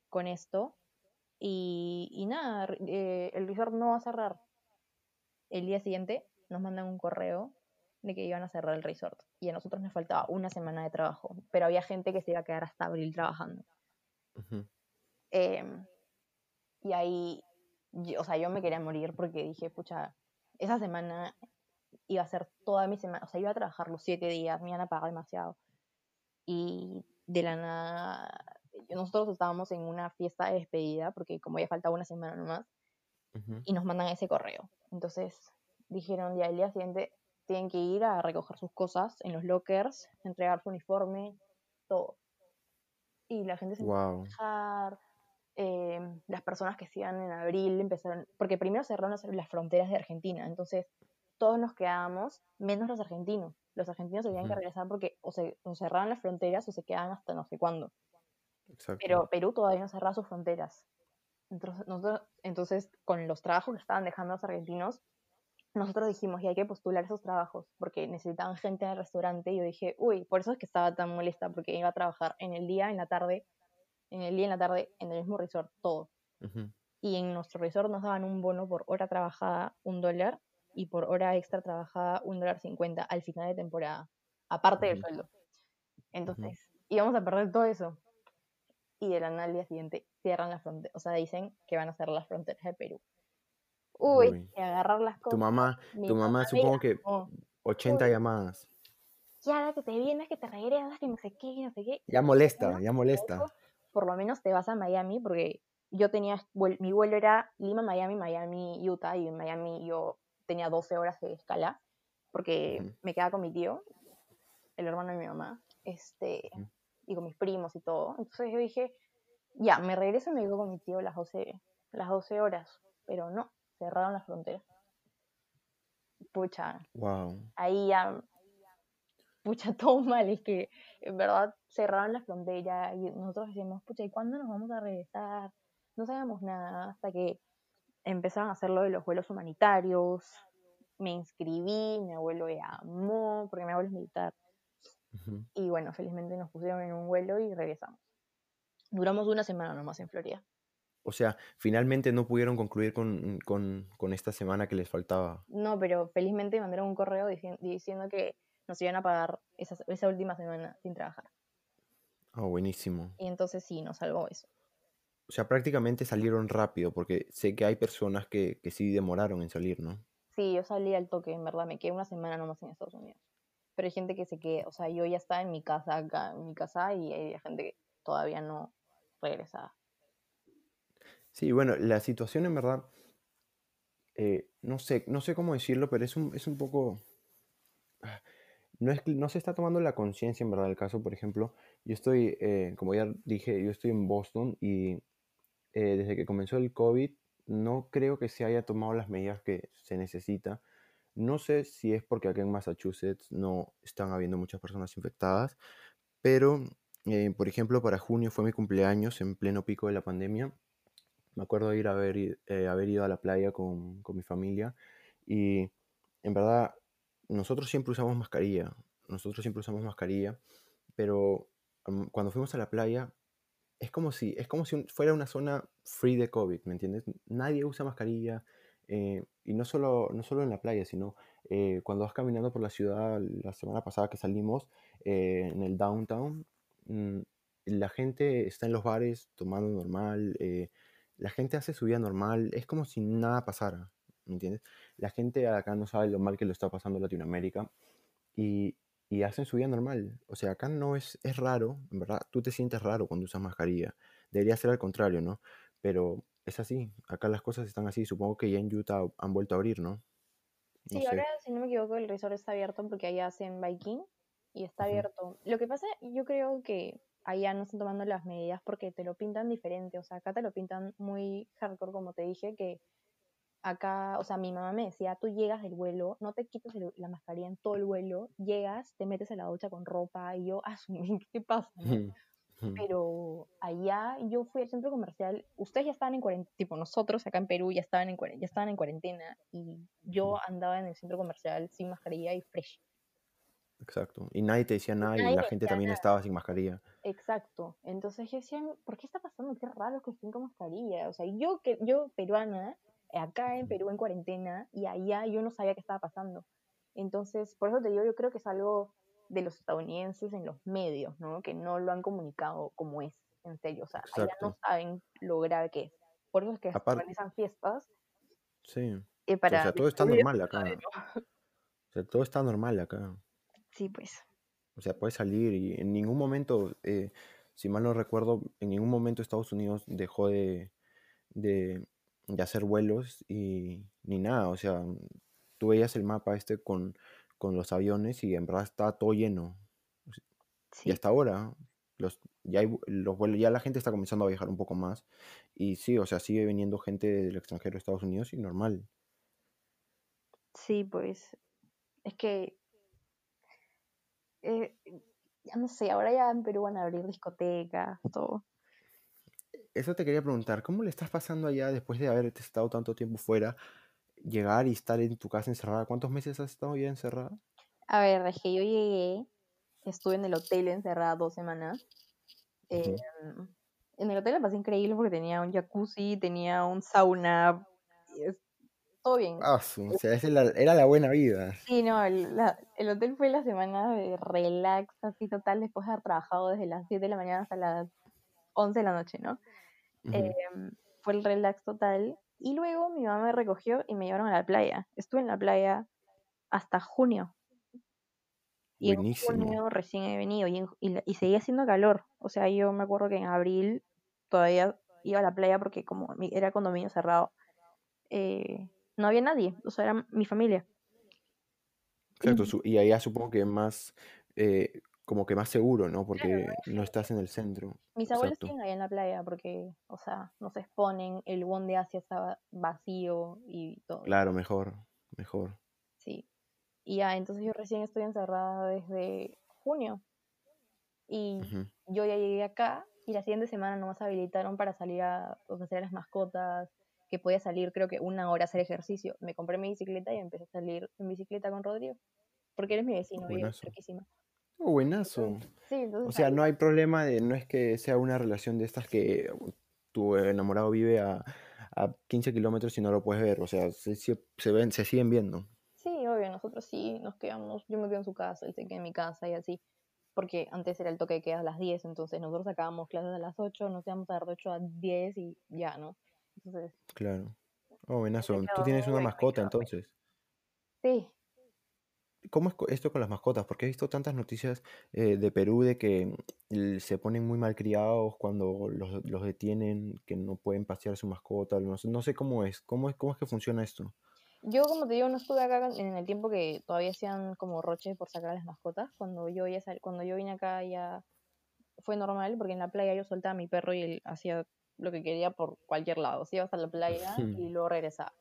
con esto. Y, nada, eh, el resort no va a cerrar. El día siguiente nos mandan un correo de que iban a cerrar el resort. Y a nosotros nos faltaba una semana de trabajo, pero había gente que se iba a quedar hasta abril trabajando. Em, y ahí, o sea, yo me quería morir porque dije, pucha, esa semana iba a ser toda mi semana, o sea, iba a trabajar los siete días, me iban a pagar demasiado. Y de la nada nosotros estábamos en una fiesta de despedida, porque como ya faltaba una semana nomás, y nos mandan ese correo. Entonces dijeron, ya el día siguiente tienen que ir a recoger sus cosas en los lockers, entregar su uniforme, todo. Y la gente se empezó a Wow. quejar, eh, las personas que se iban en abril empezaron, porque primero cerraron las, fronteras de Argentina, entonces todos nos quedábamos, menos los argentinos. Los argentinos se tenían que regresar porque o se o cerraban las fronteras o se quedaban hasta no sé cuándo. Exacto. Pero Perú todavía no cerraba sus fronteras. Entonces, nosotros, entonces, con los trabajos que estaban dejando los argentinos, nosotros dijimos, y hay que postular esos trabajos, porque necesitaban gente en el restaurante, y yo dije, uy, por eso es que estaba tan molesta, porque iba a trabajar en el día, en la tarde, en el día, en la tarde, en el mismo resort, todo. Y en nuestro resort nos daban un bono por hora trabajada, un dólar, y por hora extra trabajada, un dólar cincuenta al final de temporada, aparte del sueldo. Entonces, íbamos a perder todo eso. Y de la al día siguiente cierran las fronteras, o sea, dicen que van a cerrar las fronteras de Perú. Uy, Uy. y agarrar las cosas. Tu mamá, mi tu mamá supongo que llamó, 80 Uy. llamadas. Kiara, que te vienes, que te regresas, que no sé qué, no sé qué. Ya molesta, Bueno, ya molesta. Eso, por lo menos te vas a Miami, porque yo tenía, mi vuelo era Lima, Miami, Miami, Utah, y en Miami yo tenía 12 horas de escala, porque me quedaba con mi tío, el hermano de mi mamá, este, y con mis primos y todo. Entonces yo dije, ya, me regreso y me quedo con mi tío las 12, las 12 horas, pero no, cerraron las fronteras. Pucha, Wow. ahí ya, pucha, [laughs] todo mal, es que en verdad cerraron la frontera y nosotros decíamos, pucha, ¿y cuándo nos vamos a regresar? No sabíamos nada hasta que empezaron a hacer lo de los vuelos humanitarios, me inscribí, mi abuelo llamó, porque mi abuelo es militar, y bueno, felizmente nos pusieron en un vuelo y regresamos. Duramos una semana nomás en Florida. O sea, finalmente no pudieron concluir con, con- con esta semana que les faltaba. No, pero felizmente mandaron un correo dici- diciendo que nos iban a pagar esa, esa última semana sin trabajar. Ah, buenísimo. Y entonces sí, nos salvó eso. O sea, prácticamente salieron rápido, porque sé que hay personas que, que sí demoraron en salir, ¿no? Sí, yo salí al toque, en verdad, me quedé una semana nomás en Estados Unidos. Pero hay gente que se queda, o sea, yo ya estaba en mi casa acá, en mi casa, y hay gente que todavía no regresaba. Sí, bueno, la situación en verdad, eh, no sé, no sé cómo decirlo, pero es un, es un poco... ah, No, es, no se está tomando la conciencia en verdad del caso, por ejemplo, yo estoy, eh, como ya dije, yo estoy en Boston y eh, desde que comenzó el COVID no creo que se haya tomado las medidas que se necesita. No sé si es porque acá en Massachusetts no están habiendo muchas personas infectadas, pero, por ejemplo, para junio fue mi cumpleaños en pleno pico de la pandemia. Me acuerdo de ir a haber, eh, haber ido a la playa con, con mi familia y en verdad nosotros siempre usamos mascarilla. Nosotros siempre usamos mascarilla, pero mm, cuando fuimos a la playa es como si, es como si fuera una zona free de COVID, ¿me entiendes? Nadie usa mascarilla eh, y no solo, no solo en la playa, sino eh, cuando vas caminando por la ciudad, la semana pasada que salimos eh, en el downtown, mm, la gente está en los bares tomando normal, eh, la gente hace su vida normal, es como si nada pasara, ¿me entiendes? La gente acá no sabe lo mal que lo está pasando en Latinoamérica y, y hacen su vida normal. O sea, acá no es, es raro, en verdad, tú te sientes raro cuando usas mascarilla. Debería ser al contrario, ¿no? Pero es así, acá las cosas están así. Supongo que ya en Utah han vuelto a abrir, ¿no? No Sí, sé. ahora, si no me equivoco, el resort está abierto porque allá hacen biking y está abierto. Lo que pasa, yo creo que allá no están tomando las medidas porque te lo pintan diferente. O sea, acá te lo pintan muy hardcore, como te dije, que acá, o sea, mi mamá me decía, tú llegas del vuelo, no te quitas el- la mascarilla en todo el vuelo, llegas, te metes en la ducha con ropa y yo, ah, su- ¿qué te pasa? no? Pero allá yo fui al centro comercial, ustedes ya estaban en cuarentena, tipo nosotros acá en Perú ya estaban en, ya estaban en cuarentena y yo andaba en el centro comercial sin mascarilla y fresh. Exacto. Y nadie te decía nada y la gente también nada. estaba sin mascarilla. Exacto. Entonces yo decía, ¿por qué está pasando? Qué raro que estén con mascarilla. O sea, yo que yo peruana, acá en. Perú en cuarentena y allá yo no sabía qué estaba pasando. Entonces, por eso te digo, yo creo que es algo de los estadounidenses en los medios, ¿no? Que no lo han comunicado como es, en serio. O sea, allá no saben lo grave que es. Por eso es que Aparte, organizan fiestas sí. eh, O para sea, todo está normal acá. O sea, todo está normal acá. Sí, pues. O sea, puedes salir y en ningún momento eh, si mal no recuerdo, en ningún momento Estados Unidos dejó de, de, de hacer vuelos y ni nada. O sea, tú veías el mapa este con, con los aviones y en verdad está todo lleno. Y hasta ahora, los, ya, hay los vuelos, ya la gente está comenzando a viajar un poco más. Y sí, o sea, sigue viniendo gente del extranjero a Estados Unidos y normal. sí, pues es que, eh, ya no sé, ahora ya en Perú van a abrir discotecas, todo. Eso te quería preguntar, ¿cómo le estás pasando allá después de haber estado tanto tiempo fuera? Llegar y estar en tu casa encerrada. ¿Cuántos meses has estado ya encerrada? A ver, es que yo llegué, estuve en el hotel encerrada dos semanas. Em, en el hotel la pasé increíble porque tenía un jacuzzi, tenía un sauna, todo bien. Ah, o sea, esa era, era la buena vida. Sí, no, el, la- el hotel fue la semana de relax, así total, después de haber trabajado desde las 7 de la mañana hasta las 11 de la noche, ¿no? Em, fue el relax total. Y luego mi mamá me recogió y me llevaron a la playa. Estuve en la playa hasta junio. Y en junio recién he venido y, en- y, la- y seguía haciendo calor. O sea, yo me acuerdo que en abril todavía iba a la playa porque como era condominio cerrado, eh, no había nadie. O sea, era mi familia. Exacto, Y allá supongo que más, eh, como que más seguro, ¿no? claro, Porque ¿no? no estás en el centro. Mis abuelos siguen ahí en la playa porque, o sea, no se exponen, el bond de Asia estaba vacío y todo. Claro, mejor, mejor. Sí. Y ya, entonces yo recién estoy encerrada desde junio. Y yo ya llegué acá y la siguiente semana nomás habilitaron para salir a ofrecer a las mascotas, que podía salir creo que una hora a hacer ejercicio. Me compré mi bicicleta y empecé a salir en bicicleta con Rodrigo, porque él es mi vecino, Buenazo. cerquísima. Oh, buenazo. Entonces, sí, O entonces sea, ahí, no hay problema de, no es que sea una relación de estas que tu enamorado vive a, a 15 kilómetros y no lo puedes ver. O sea, se, se, ven, se siguen viendo. sí, obvio, nosotros sí nos quedamos, yo me quedo en su casa, él se queda en mi casa y así. Porque antes era el toque de queda a las 10, entonces nosotros sacábamos clases a las 8, nos íbamos a dar de 8 a 10 y ya, ¿no? Entonces, Claclaro. Oh, buenazo. Tú tienes una mascota entonces. Sí, ¿Cómo es esto con las mascotas? Porque he visto tantas noticias eh, de Perú de que mm, se ponen muy malcriados cuando los, los detienen, que no pueden pasear su mascota. No sé, no sé cómo es. ¿Cómo es, cómo es que funciona esto? Yo, como te digo, no estuve acá en el tiempo que todavía hacían como roches por sacar a las mascotas. Cuando yo ya sal- cuando yo vine acá ya fue normal, porque en la playa yo soltaba a mi perro y él hacía lo que quería por cualquier lado. Se iba hasta la playa [laughs] y luego regresaba.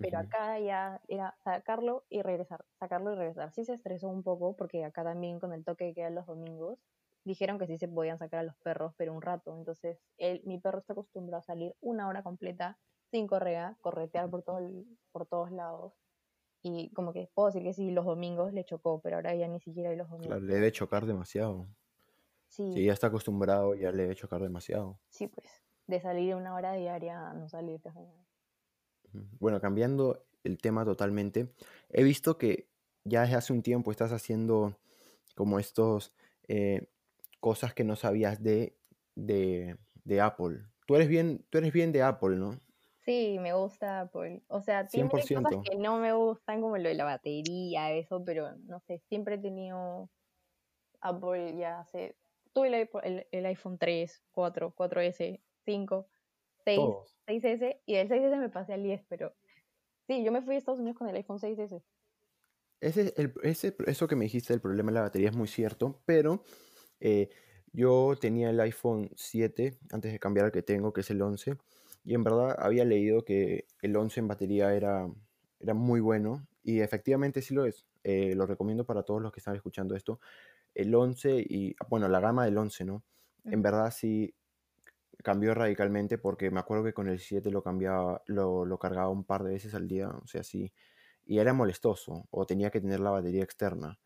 Pero acá ya era sacarlo y regresar, sacarlo y regresar. Sí se estresó un poco, porque acá también con el toque que queda los domingos, dijeron que sí se podían sacar a los perros, pero un rato. Entonces, él, mi perro está acostumbrado a salir una hora completa sin correa, corretear por, todo el- por todos lados. Y como que puedo decir que sí, los domingos le chocó, pero ahora ya ni siquiera hay los domingos. Claro, le debe chocar demasiado. Sí, Si ya está acostumbrado, ya le debe chocar demasiado. sí, pues, de salir una hora diaria a no salir casi nada. Bueno, cambiando el tema totalmente, he visto que ya desde hace un tiempo estás haciendo como estos eh, cosas que no sabías de, de, de Apple. Tú eres bien, tú eres bien de Apple, ¿no? Sí, me gusta Apple. O sea, tiene cosas 100%. que no me gustan, como lo de la batería, eso, pero no sé, siempre he tenido Apple ya hace. Tuve el, el iPhone 3, 4, 4S, 5, 6, Todos. 6S, y del 6S me pasé al 10, pero sí, yo me fui a Estados Unidos con el iPhone 6S. Ese, es el, ese, eso que me dijiste del problema de la batería es muy cierto, pero eh, yo tenía el iPhone 7 antes de cambiar al que tengo, que es el 11, y en verdad había leído que el 11 en batería era, era muy bueno, y efectivamente sí lo es. Eh, lo recomiendo para todos los que están escuchando esto. El 11 y, bueno, la gama del 11, ¿no? En verdad sí cambió radicalmente porque me acuerdo que con el 7 lo cambiaba, lo, lo cargaba un par de veces al día, o sea, sí, y era molestoso, o tenía que tener la batería externa.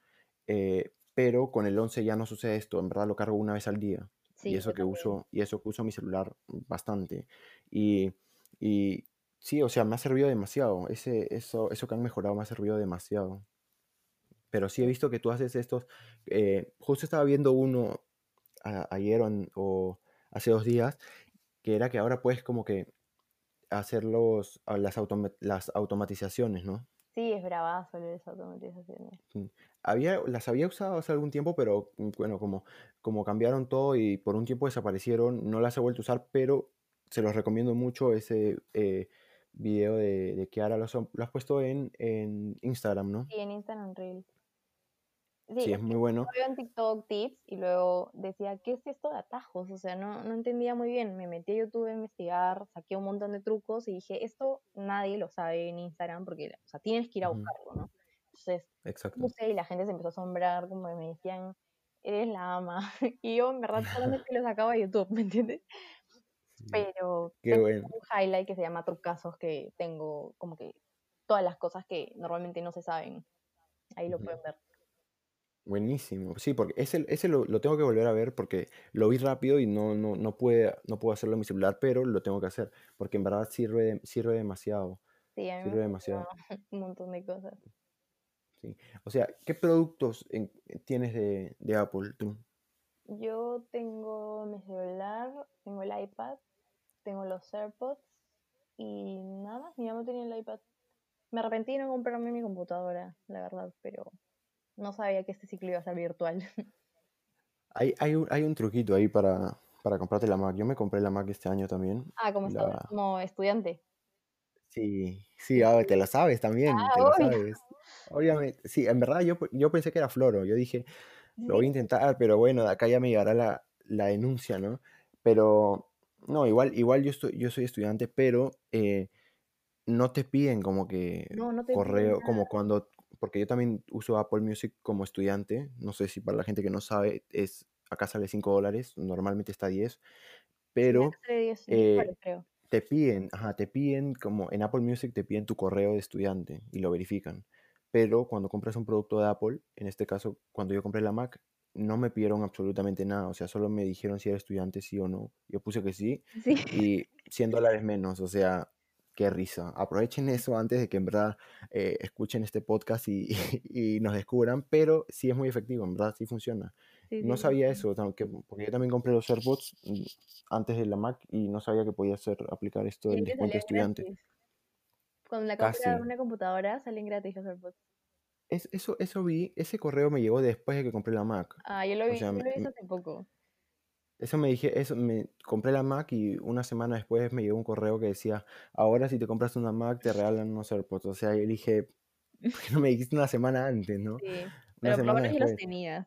Eh, pero con el 11 ya no sucede esto, en verdad lo cargo una vez al día. Y eso que también. uso, y eso que uso mi celular bastante. Y, y sí, o sea, me ha servido demasiado. Ese, eso, eso que han mejorado me ha servido demasiado. Pero sí he visto que tú haces estos. eh, justo estaba viendo uno a- ayer o hace dos días, que era que ahora puedes como que hacer los, a las, automa- las automatizaciones, ¿no? Sí, es bravazo las automatizaciones. Había, las había usado hace algún tiempo, pero mm, bueno, como, como cambiaron todo y por un tiempo desaparecieron, no las he vuelto a usar, pero se los recomiendo mucho ese eh, video de, de Kiara. Lo, has- lo has puesto en, en Instagram, ¿no? Sí, en Instagram Reels. Sí, Sí, es muy bueno. veo en TikTok tips y luego decía, ¿qué es esto de atajos? O sea, no, no entendía muy bien. Me metí a YouTube a investigar, saqué un montón de trucos y dije, esto nadie lo sabe en Instagram porque, o sea, tienes que ir a buscarlo, ¿no? Entonces, Exacto. puse y la gente se empezó a asombrar, como que me decían, eres la ama. [laughs] Y yo, en verdad, solamente [laughs] lo sacaba de YouTube, ¿me entiendes? Sí, Pero Qué tengo bueno. un highlight que se llama trucazos que tengo como que todas las cosas que normalmente no se saben. Ahí lo pueden ver. Buenísimo. Sí, porque ese, ese lo, lo tengo que volver a ver porque lo vi rápido y no, no, no, puede, no puedo hacerlo en mi celular, pero lo tengo que hacer porque en verdad sirve, de- sirve demasiado. Sí, a mí me Sirve demasiado. [laughs] un montón de cosas. Sí. O sea, ¿qué productos en- tienes de, de Apple tú? Yo tengo mi celular, tengo el iPad, tengo los AirPods y nada más, mi mamá tenía el iPad. Me arrepentí de no comprarme mi computadora, la verdad, pero no sabía que este ciclo iba a ser virtual. [laughs] Hay, hay, un, hay un truquito ahí para, para comprarte la Mac. Yo me compré la Mac este año también. Ah, como, La... como estudiante. Sí, sí, ah, te lo sabes también, Ah, te lo sabes. Obviamente, sí, en verdad yo, yo pensé que era Floro. Yo dije, lo voy a intentar, pero bueno, de acá ya me llegará la, la denuncia, ¿no? Pero, no, igual, igual yo, estoy, yo soy estudiante, pero eh, no te piden como que no, no te correo, como cuando, porque yo también uso Apple Music como estudiante, no sé si para la gente que no sabe, es, acá sale 5 dólares, normalmente está 10, Sí, pero acá sale 10 10 eh, creo. te piden, ajá, te piden como en Apple Music te piden tu correo de estudiante y lo verifican. Pero cuando compras un producto de Apple, en este caso, cuando yo compré la Mac, no me pidieron absolutamente nada. O sea, solo me dijeron si era estudiante, sí o no. Yo puse que sí Sí, y 100 dólares menos. O sea, qué risa. Aprovechen eso antes de que en verdad eh, escuchen este podcast y, [laughs] y nos descubran. Pero sí es muy efectivo, en verdad, sí funciona. sí, No sí, sabía eso, que- porque yo también compré los AirPods mm, antes de la Mac y no sabía que podía hacer aplicar esto del descuento estudiante. gratis. Cuando la compras Casi. una computadora, salen gratis los AirPods. Es, eso, eso vi, ese correo me llegó después de que compré la Mac. Ah, yo lo O vi, sea, yo lo me- hace poco. Eso me dije, eso me compré la Mac y una semana después me llegó un correo que decía, ahora si te compras una Mac te regalan unos AirPods. O sea, yo dije, ¿por qué no me dijiste una semana antes, no? Sí, pero por lo menos ya los tenías.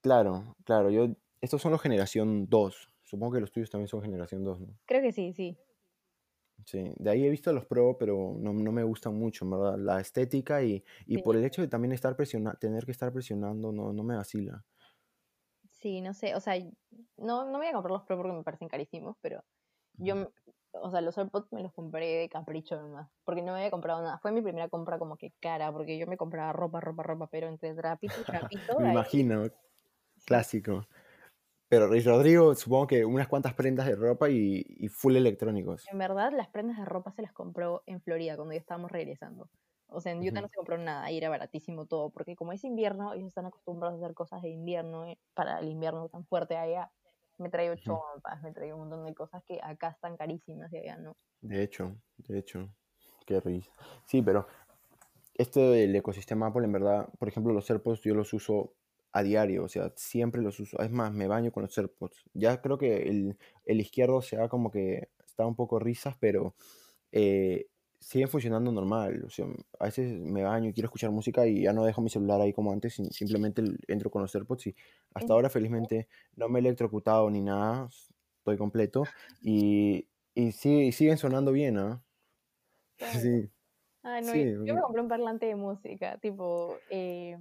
Claro, claro, yo, estos son los generación 2. Supongo que los tuyos también son generación 2, ¿no? Creo que sí, sí. Sí, de ahí he visto los Pro, pero no, no me gustan mucho, ¿verdad? La estética y, y Sí, por el hecho de también estar presiona tener que estar presionando, no, no me vacila. Sí, no sé, o sea, no, no me voy a comprar los Pro porque me parecen carísimos, pero yo, o sea, los AirPods me los compré de capricho nomás, porque no me había comprado nada. Fue mi primera compra como que cara, porque yo me compraba ropa, ropa, ropa, pero entre trapito y trapito, Me ahí, imagino, clásico. Pero Rodrigo, supongo que unas cuantas prendas de ropa y, y full electrónicos. En verdad, las prendas de ropa se las compró en Florida cuando ya estábamos regresando. O sea, en Utah no se compró nada y era baratísimo todo, porque como es invierno, ellos están acostumbrados a hacer cosas de invierno, eh, para el invierno tan fuerte allá. Me traigo chompas, me traigo un montón de cosas que acá están carísimas y allá no. De hecho, de hecho, qué risa. Sí, pero esto del ecosistema Apple, en verdad, por ejemplo, los AirPods yo los uso a diario, o sea, siempre los uso. Es más, me baño con los AirPods. Ya creo que el, el izquierdo se da como que está un poco risas, pero eh, siguen funcionando normal. O sea, a veces me baño y quiero escuchar música y ya no dejo mi celular ahí como antes, simplemente entro con los AirPods y hasta ¿En ahora felizmente no me he electrocutado ni nada, estoy completo [laughs] y, y sí, siguen sonando bien, ¿ah? [laughs] Claro. Sí, Ah, no, sí, yo me compré un parlante de música, tipo eh,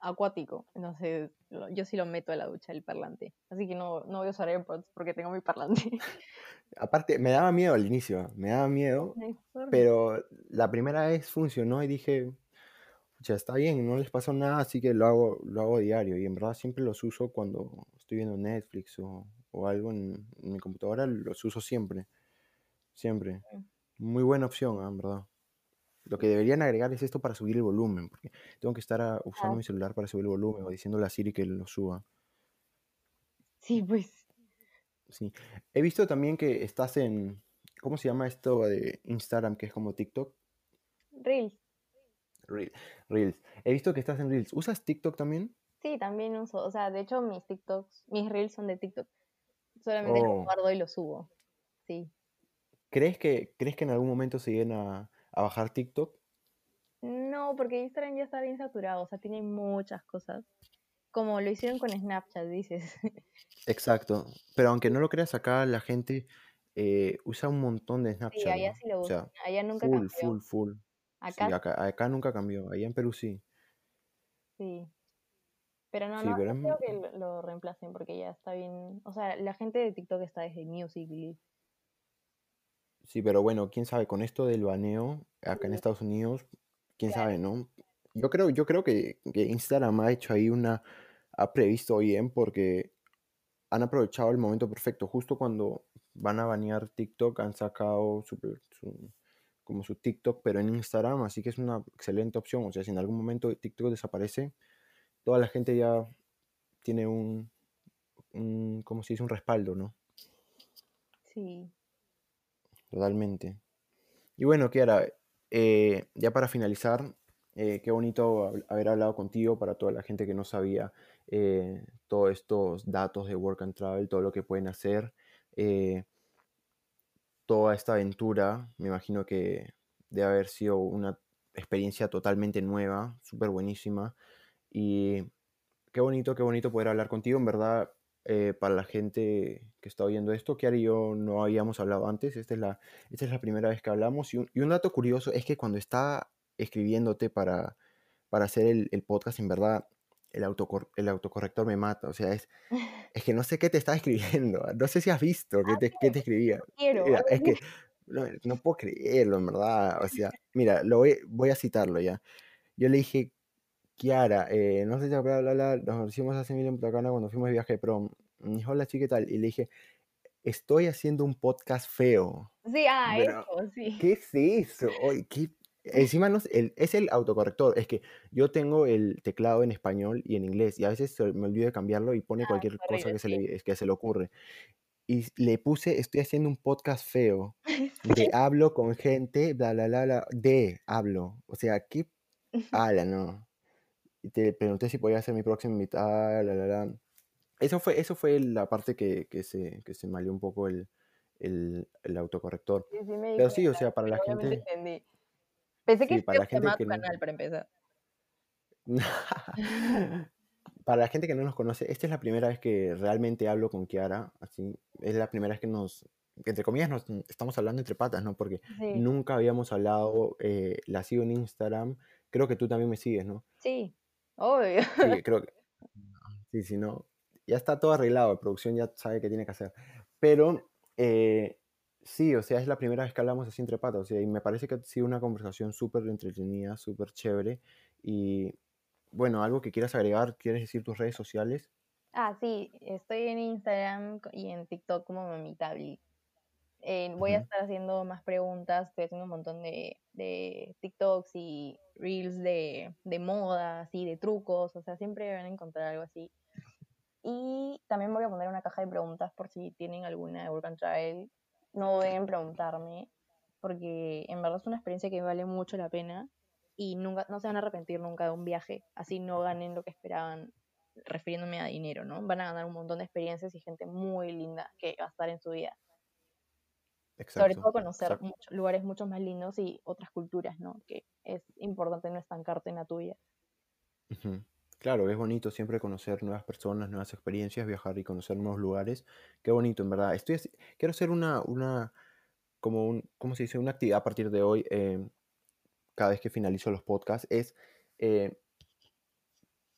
acuático. Entonces, lo- yo sí lo meto a la ducha, el parlante. Así que no, no voy a usar AirPods porque tengo mi parlante. [laughs] aparte me daba miedo al inicio, me daba miedo, pero la primera vez funcionó y dije, ya está bien, no les pasó nada, así que lo hago, lo hago diario y en verdad siempre los uso cuando estoy viendo Netflix o, o algo en, en mi computadora, los uso siempre, siempre. Muy buena opción, ah, en verdad. Lo que deberían agregar es esto para subir el volumen, porque tengo que estar ah, usando Ah, mi celular para subir el volumen o diciéndole a Siri que lo suba. sí, pues. Sí. He visto también que estás en, ¿cómo se llama esto de Instagram que es como TikTok? Reels. Reels. He visto que estás en Reels. ¿Usas TikTok también? Sí, también uso. O sea, de hecho, mis TikToks, mis Reels son de TikTok. Solamente los Oh. guardo y los subo. Sí. ¿Crees que, ¿crees que en algún momento se lleguen a, a bajar TikTok? No, porque Instagram ya está bien saturado. O sea, tiene muchas cosas. Como lo hicieron con Snapchat, dices. [laughs] Exacto. Pero aunque no lo creas acá, la gente eh, usa un montón de Sí, Snapchat, allá ¿no? sí lo O usan. sea, Allá nunca full, cambió. full, full. Sí, Acá acá, acá nunca cambió. Allá en Perú sí. sí. Pero no, Sí, no, pero no es, creo que lo, lo reemplacen porque ya está bien. O sea, la gente de TikTok está desde Musical.ly. Sí, pero bueno, quién sabe, con esto del baneo acá en Estados Unidos, quién sabe, ¿no? Yo creo, yo creo que, que Instagram ha hecho ahí una, ha previsto bien porque han aprovechado el momento perfecto. Justo cuando van a banear TikTok, han sacado su, su- como su TikTok, pero en Instagram, así que es una excelente opción. O sea, si en algún momento TikTok desaparece, toda la gente ya tiene un, un ¿cómo se dice? Un respaldo, ¿no? Sí. Totalmente. Y bueno, Kiara, eh, ya para finalizar, eh, qué bonito hab- haber hablado contigo para toda la gente que no sabía eh, todos estos datos de Work and Travel, todo lo que pueden hacer, toda esta aventura. Me imagino que debe haber sido una experiencia totalmente nueva, súper buenísima. Y qué bonito, qué bonito poder hablar contigo. En verdad, eh, para la gente que está oyendo esto, Kiara y yo no habíamos hablado antes. Esta es la, esta es la primera vez que hablamos. Y un, y un dato curioso es que cuando estaba escribiéndote para, para hacer el, el podcast, en verdad, el, autocor- el autocorrector me mata. O sea, es, [laughs] es que no sé qué te estaba escribiendo. [laughs] No sé si has visto qué te, qué te escribía. Mira, es que [laughs] no, no puedo creerlo, en verdad. O sea, mira, lo voy, voy a citarlo ya. Yo le dije, Kiara, eh, no sé si bla, bla, bla, nos conocimos hace mil en Punta Cana cuando fuimos de viaje de prom. Me dijo, hola, chica, ¿qué tal? Y le dije, estoy haciendo un podcast feo. Sí, ah, eso, sí. ¿qué es eso? Oye, ¿qué? Encima no es el, es el autocorrector. Es que yo tengo el teclado en español y en inglés y a veces se me olvido de cambiarlo y pone Ah, cualquier es cosa horrible, que se sí. le, que se le ocurre. Y le puse, estoy haciendo un podcast feo. [laughs] De hablo con gente, bla, bla, bla, bla, de hablo. O sea, ¿qué? [laughs] Ala, no. Y te pregunté si podía ser mi próxima invitada, la, la, la. Eso fue, eso fue la parte que, que se, que se malió un poco el, el, el autocorrector. Sí, sí Pero sí, o sea, para la gente, entendí. Pensé que sí, este para la gente que tu no, canal para empezar. [laughs] para la gente que no nos conoce, esta es la primera vez que realmente hablo con Kiara, así, es la primera vez que nos, entre comillas, nos estamos hablando entre patas, ¿no? Porque Sí, nunca habíamos hablado, eh, la sigo en Instagram, creo que tú también me sigues, ¿no? sí, obvio. Sí, [laughs] creo que, sí, si no, ya está todo arreglado, la producción ya sabe qué tiene que hacer. Pero eh, sí, o sea, es la primera vez que hablamos así entre patas, o sea, y me parece que ha sido una conversación súper entretenida, súper chévere. Y bueno, algo que quieras agregar, ¿quieres decir tus redes sociales? Ah, sí, estoy en Instagram y en TikTok como Mamitabli. Eh, voy a estar haciendo más preguntas, estoy haciendo un montón de, de TikToks y Reels de, de moda, así, de trucos, o sea, siempre van a encontrar algo así. Y también voy a poner una caja de preguntas por si tienen alguna de Work. No deben preguntarme, porque en verdad es una experiencia que vale mucho la pena y nunca, no se van a arrepentir nunca de un viaje, así no ganen lo que esperaban refiriéndome a dinero, ¿no? Van a ganar un montón de experiencias y gente muy linda que va a estar en su vida. Sobre Exacto, todo conocer lugares mucho más lindos y otras culturas, ¿no? Que es importante no estancarte en la tuya. Claro, es bonito siempre conocer nuevas personas, nuevas experiencias, viajar y conocer nuevos lugares. Qué bonito, en verdad. Estoy, quiero hacer una, una, como un, ¿cómo se dice? Una actividad a partir de hoy, eh, cada vez que finalizo los podcasts, es eh,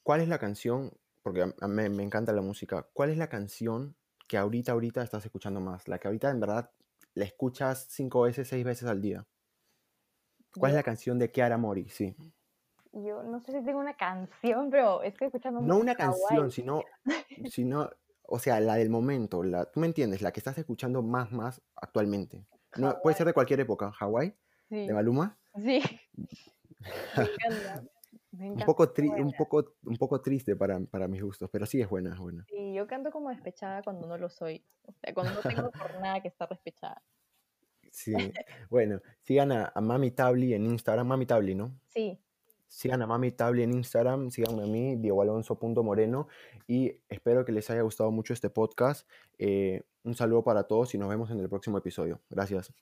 ¿cuál es la canción? Porque a, a mí me encanta la música. ¿Cuál es la canción que ahorita, ahorita estás escuchando más? La que ahorita en verdad la escuchas cinco veces, seis veces al día. ¿Cuál es la canción de Chiara Mori? Sí. yo no sé si tengo una canción, pero estoy escuchando No una canción, sino, [laughs] sino, o sea, la del momento, la, tú me entiendes, la que estás escuchando más, más actualmente. No, puede ser de cualquier época. Hawái, de sí, Maluma. sí, [laughs] me encanta, me Un poco, tri- un poco, un poco triste para, para mis gustos, pero sí es buena, es buena. Y yo canto como despechada cuando no lo soy. O sea, cuando no tengo por [laughs] nada que estar despechada. Sí. Bueno, sigan a, Mami Tabli en Instagram. Mami Tabli, ¿no? Sí. Sigan a Mami Tabli en Instagram. Síganme a mí, Diego Alonso Y espero que les haya gustado mucho este podcast. Eh, un saludo para todos y nos vemos en el próximo episodio. Gracias.